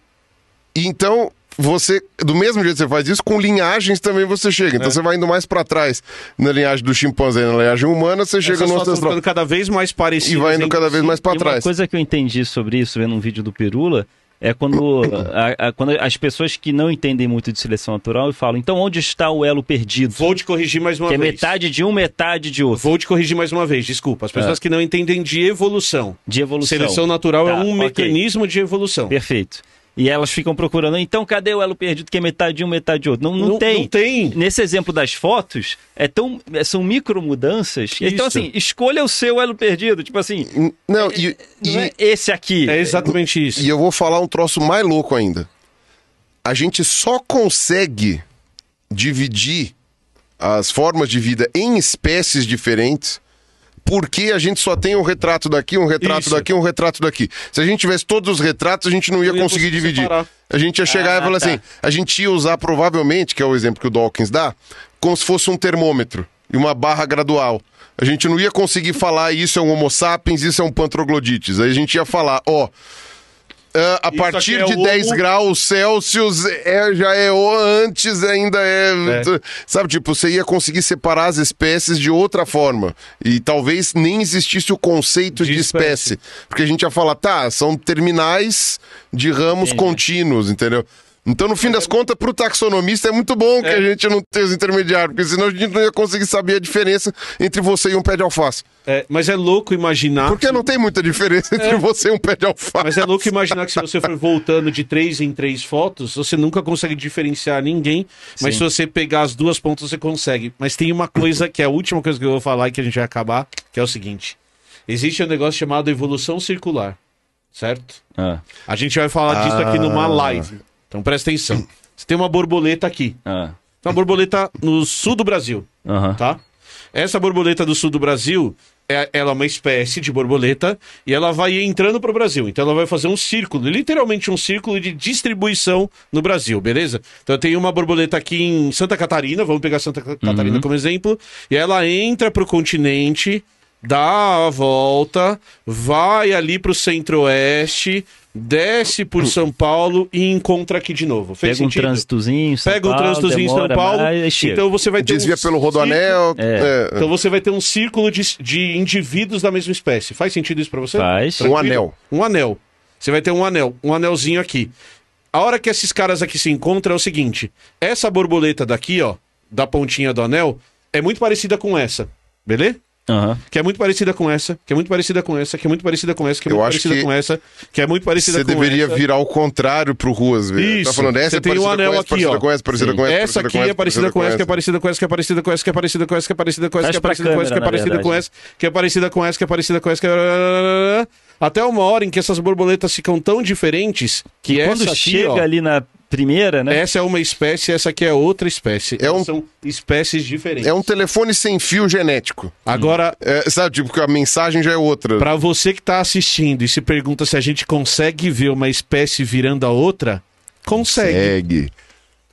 S2: e então você, do mesmo jeito que você faz isso, com linhagens também você chega.
S1: É.
S2: Então você vai indo mais pra trás na linhagem do chimpanzé, na linhagem humana, você chega
S1: Essas
S2: no ancestral.
S1: ficando cada vez mais parecidas.
S2: E vai indo cada vez mais pra
S3: E uma
S2: trás.
S3: coisa que eu entendi sobre isso, vendo um vídeo do Pirula, é quando, a- a- quando as pessoas que não entendem muito de seleção natural falam, então onde está o elo perdido?
S1: Vou te corrigir mais uma
S3: que é
S1: vez.
S3: metade de um, metade de outro.
S1: Vou te corrigir mais uma vez, desculpa. As pessoas
S3: É.
S1: que não entendem de evolução.
S3: De evolução.
S1: Seleção natural é
S3: Tá,
S1: um
S3: ok.
S1: mecanismo de evolução.
S3: Perfeito. E elas ficam procurando, então cadê o elo perdido que é metade de um, metade de outro? Não, não,
S1: Não-
S3: tem.
S1: não tem.
S3: Nesse exemplo das fotos, é tão, é- são micro mudanças. Então,
S1: Isso.
S3: assim, escolha o seu elo perdido. Tipo assim,
S2: Não, e,
S3: não é esse aqui.
S1: É exatamente isso.
S2: E eu vou falar um troço mais louco ainda. A gente só consegue dividir as formas de vida em espécies diferentes porque a gente só tem um retrato daqui, um retrato
S1: Isso.
S2: daqui, um retrato daqui. Se a gente tivesse todos os retratos, a gente não ia
S1: Não ia
S2: conseguir
S1: conseguir
S2: dividir.
S1: separar.
S2: A gente ia chegar
S3: Ah,
S2: e falar
S3: tá.
S2: assim, a gente ia usar provavelmente, que é o exemplo que o Dawkins dá, como se fosse um termômetro e uma barra gradual. A gente não ia conseguir falar isso é um homo sapiens, isso é um pantroglodites. Aí a gente ia falar, ó, ah, a
S1: Isso
S2: partir
S1: é
S2: de
S1: o
S2: 10
S1: homo-
S2: graus Celsius é, já é antes, ainda é,
S1: É.
S2: Sabe, tipo, você ia conseguir separar as espécies de outra forma. E talvez nem existisse o conceito de,
S1: De
S2: espécie.
S1: espécie.
S2: Porque a gente ia falar, tá, são terminais de ramos contínuos, entendeu? Então, no fim das contas, pro taxonomista é muito bom que
S1: É.
S2: a gente não tenha os intermediários, porque senão a gente não ia conseguir saber a diferença entre você e um pé de alface.
S1: É, mas é louco imaginar.
S2: Porque não tem muita diferença entre você e um pé de alface.
S1: Mas é louco imaginar que se você for voltando de três em três fotos, você nunca consegue diferenciar ninguém. Mas se você pegar as duas pontas, você consegue. Mas tem uma coisa que é a última coisa que eu vou falar e que a gente vai acabar, que é o seguinte: existe um negócio chamado evolução circular, certo?
S3: Ah,
S1: A gente vai falar disso aqui numa live. Então presta atenção. Você tem uma borboleta aqui.
S3: ah,
S1: uma borboleta no sul do Brasil tá? Essa borboleta do sul do Brasil, é, ela é uma espécie de borboleta e ela vai entrando pro Brasil. Então ela vai fazer um círculo, literalmente um círculo de distribuição no Brasil, beleza? Então eu tenho uma borboleta aqui em Santa Catarina, vamos pegar Santa Ca- Catarina como exemplo, e ela entra pro continente, dá a volta, vai ali pro centro-oeste, desce por São Paulo e encontra aqui de novo. Fez
S3: Pega um
S1: sentido?
S3: trânsitozinho, São
S1: Pega um trânsitozinho em São Paulo,
S3: mais,
S1: então você vai ter
S2: Desvia
S1: um
S2: pelo rodoanel.
S3: É.
S2: é,
S1: então você vai ter um círculo de, de indivíduos da mesma espécie. Faz sentido isso pra você?
S3: Faz.
S2: Um anel.
S1: Um anel. Você vai ter um anel, um anelzinho aqui. A hora que esses caras aqui se encontram é o seguinte: essa borboleta daqui, ó, da pontinha do anel, é muito parecida com essa. Beleza?
S3: Aham.
S1: Que é muito parecida com essa, que é muito parecida com essa, que é muito parecida com essa, que é
S2: Eu
S1: muito
S2: acho
S1: parecida
S2: que
S1: com essa, que é muito parecida
S2: Você
S1: com
S2: deveria
S1: essa.
S2: virar ao contrário pro Ruas, velho.
S1: Isso.
S2: Tá falando, essa
S1: Você
S2: é
S1: tem
S2: parecida
S1: um anel
S2: com essa,
S1: aqui,
S2: parecida
S1: ó.
S2: com essa, parecida
S3: Sim.
S2: com essa,
S1: Essa aqui é parecida com essa, que é parecida com essa, que é parecida com essa, que é parecida com essa, que é parecida com essa, que é parecida com essa, que é parecida com essa, que é parecida com essa, que é parecida com essa, que é... Até uma hora em que essas borboletas ficam tão diferentes que
S3: Quando
S1: essa aqui,
S3: chega
S1: ó,
S3: ali na primeira, né?
S1: essa é uma espécie, essa aqui é outra espécie.
S2: É um-
S1: São espécies diferentes.
S2: É um telefone sem fio genético.
S1: Agora,
S2: É, sabe, tipo, que a mensagem já é outra.
S1: Pra você que tá assistindo e se pergunta se a gente consegue ver uma espécie virando a outra, consegue.
S2: Segue.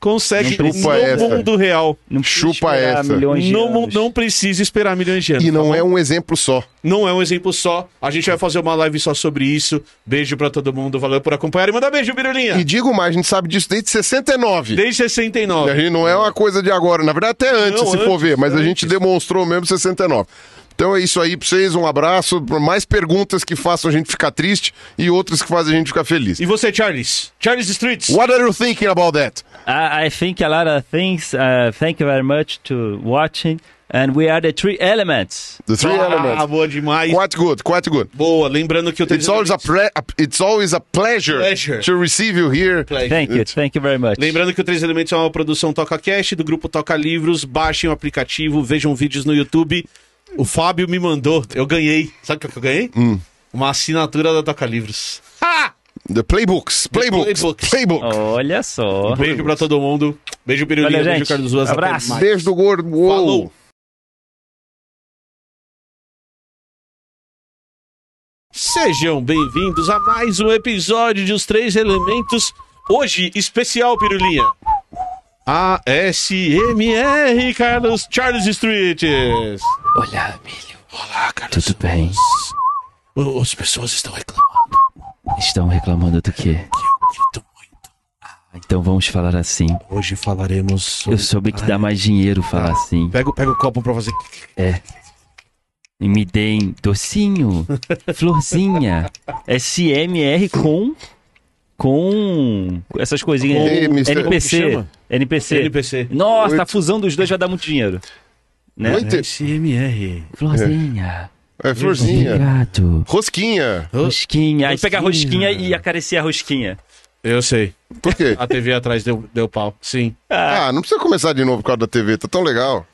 S1: Consegue no
S2: chupa essa.
S1: mundo real.
S3: Não
S2: chupa essa.
S1: Não, não precisa esperar milhões de anos.
S2: E não
S1: tá
S2: é um exemplo só.
S1: Não é um exemplo só. A gente vai fazer uma live só sobre isso. Beijo pra todo mundo. Valeu por acompanhar. E manda beijo, Birulinha.
S2: E digo mais, a gente sabe disso desde 69.
S1: Desde
S2: A
S1: 69.
S2: gente não é uma coisa de agora. Na verdade, até antes,
S1: Não,
S2: se for
S1: antes,
S2: ver. Mas a
S1: antes.
S2: gente demonstrou mesmo 69. Então é isso aí pra vocês, um abraço. Por mais perguntas que façam a gente ficar triste e outras que fazem a gente ficar feliz.
S1: E você, Charles? Charles Streets.
S2: What are you thinking about that?
S3: I, I think a lot of things. Uh, thank you very much to watching. And we are the three elements.
S2: The three
S1: Ah,
S2: elements.
S1: boa demais.
S2: Quite good, quite good.
S1: Boa, lembrando que eu tenho
S2: It's always a, it's always a pleasure,
S1: Pleasure.
S2: to receive you here.
S3: Thank you. Thank you very much.
S1: Lembrando que o Três Elementos é uma produção Toca Cast do grupo Toca Livros. Baixem o aplicativo, vejam vídeos no YouTube. O Fábio me mandou, eu ganhei. Sabe o que eu ganhei?
S2: Hum.
S1: Uma assinatura da Toca Livros. Ha!
S2: The playbooks, playbooks,
S1: playbooks.
S2: playbook.
S3: Olha só.
S1: Um beijo pra todo mundo. Beijo, Pirulinha.
S3: Valeu,
S1: Beijo. Carlos Ruas.
S3: Abraço.
S2: Beijo do gordo. Uou.
S1: Falou. Sejam bem-vindos a mais um episódio de Os Três Elementos. Hoje, especial, Pirulinha. ASMR Carlos Charles Streets.
S3: Olá, milho.
S1: Olá, Carlos.
S3: Tudo bem?
S1: O- As pessoas estão reclamando
S3: Estão reclamando do quê?
S1: que eu grito muito.
S3: Então vamos falar assim.
S1: Hoje falaremos sobre...
S3: Eu soube que dá mais dinheiro falar assim.
S1: Pega, pega o copo pra fazer...
S3: É. E me deem docinho, florzinha, SMR com. Com. essas coisinhas.
S2: Ei, mister-
S3: NPC. NPC.
S1: NPC.
S3: Nossa, a
S2: Oito.
S3: fusão dos dois vai dar muito dinheiro. Né?
S2: Oito.
S1: ASMR.
S3: Florzinha.
S2: É florzinha.
S3: Obrigado.
S2: Rosquinha.
S3: Rosquinha. Aí pega a Rosquinha. e acariciar a rosquinha.
S1: Eu sei.
S2: Por quê?
S1: A TV atrás deu, deu pau. Sim.
S2: Ah, não precisa começar de novo por causa da TV, tá tão legal.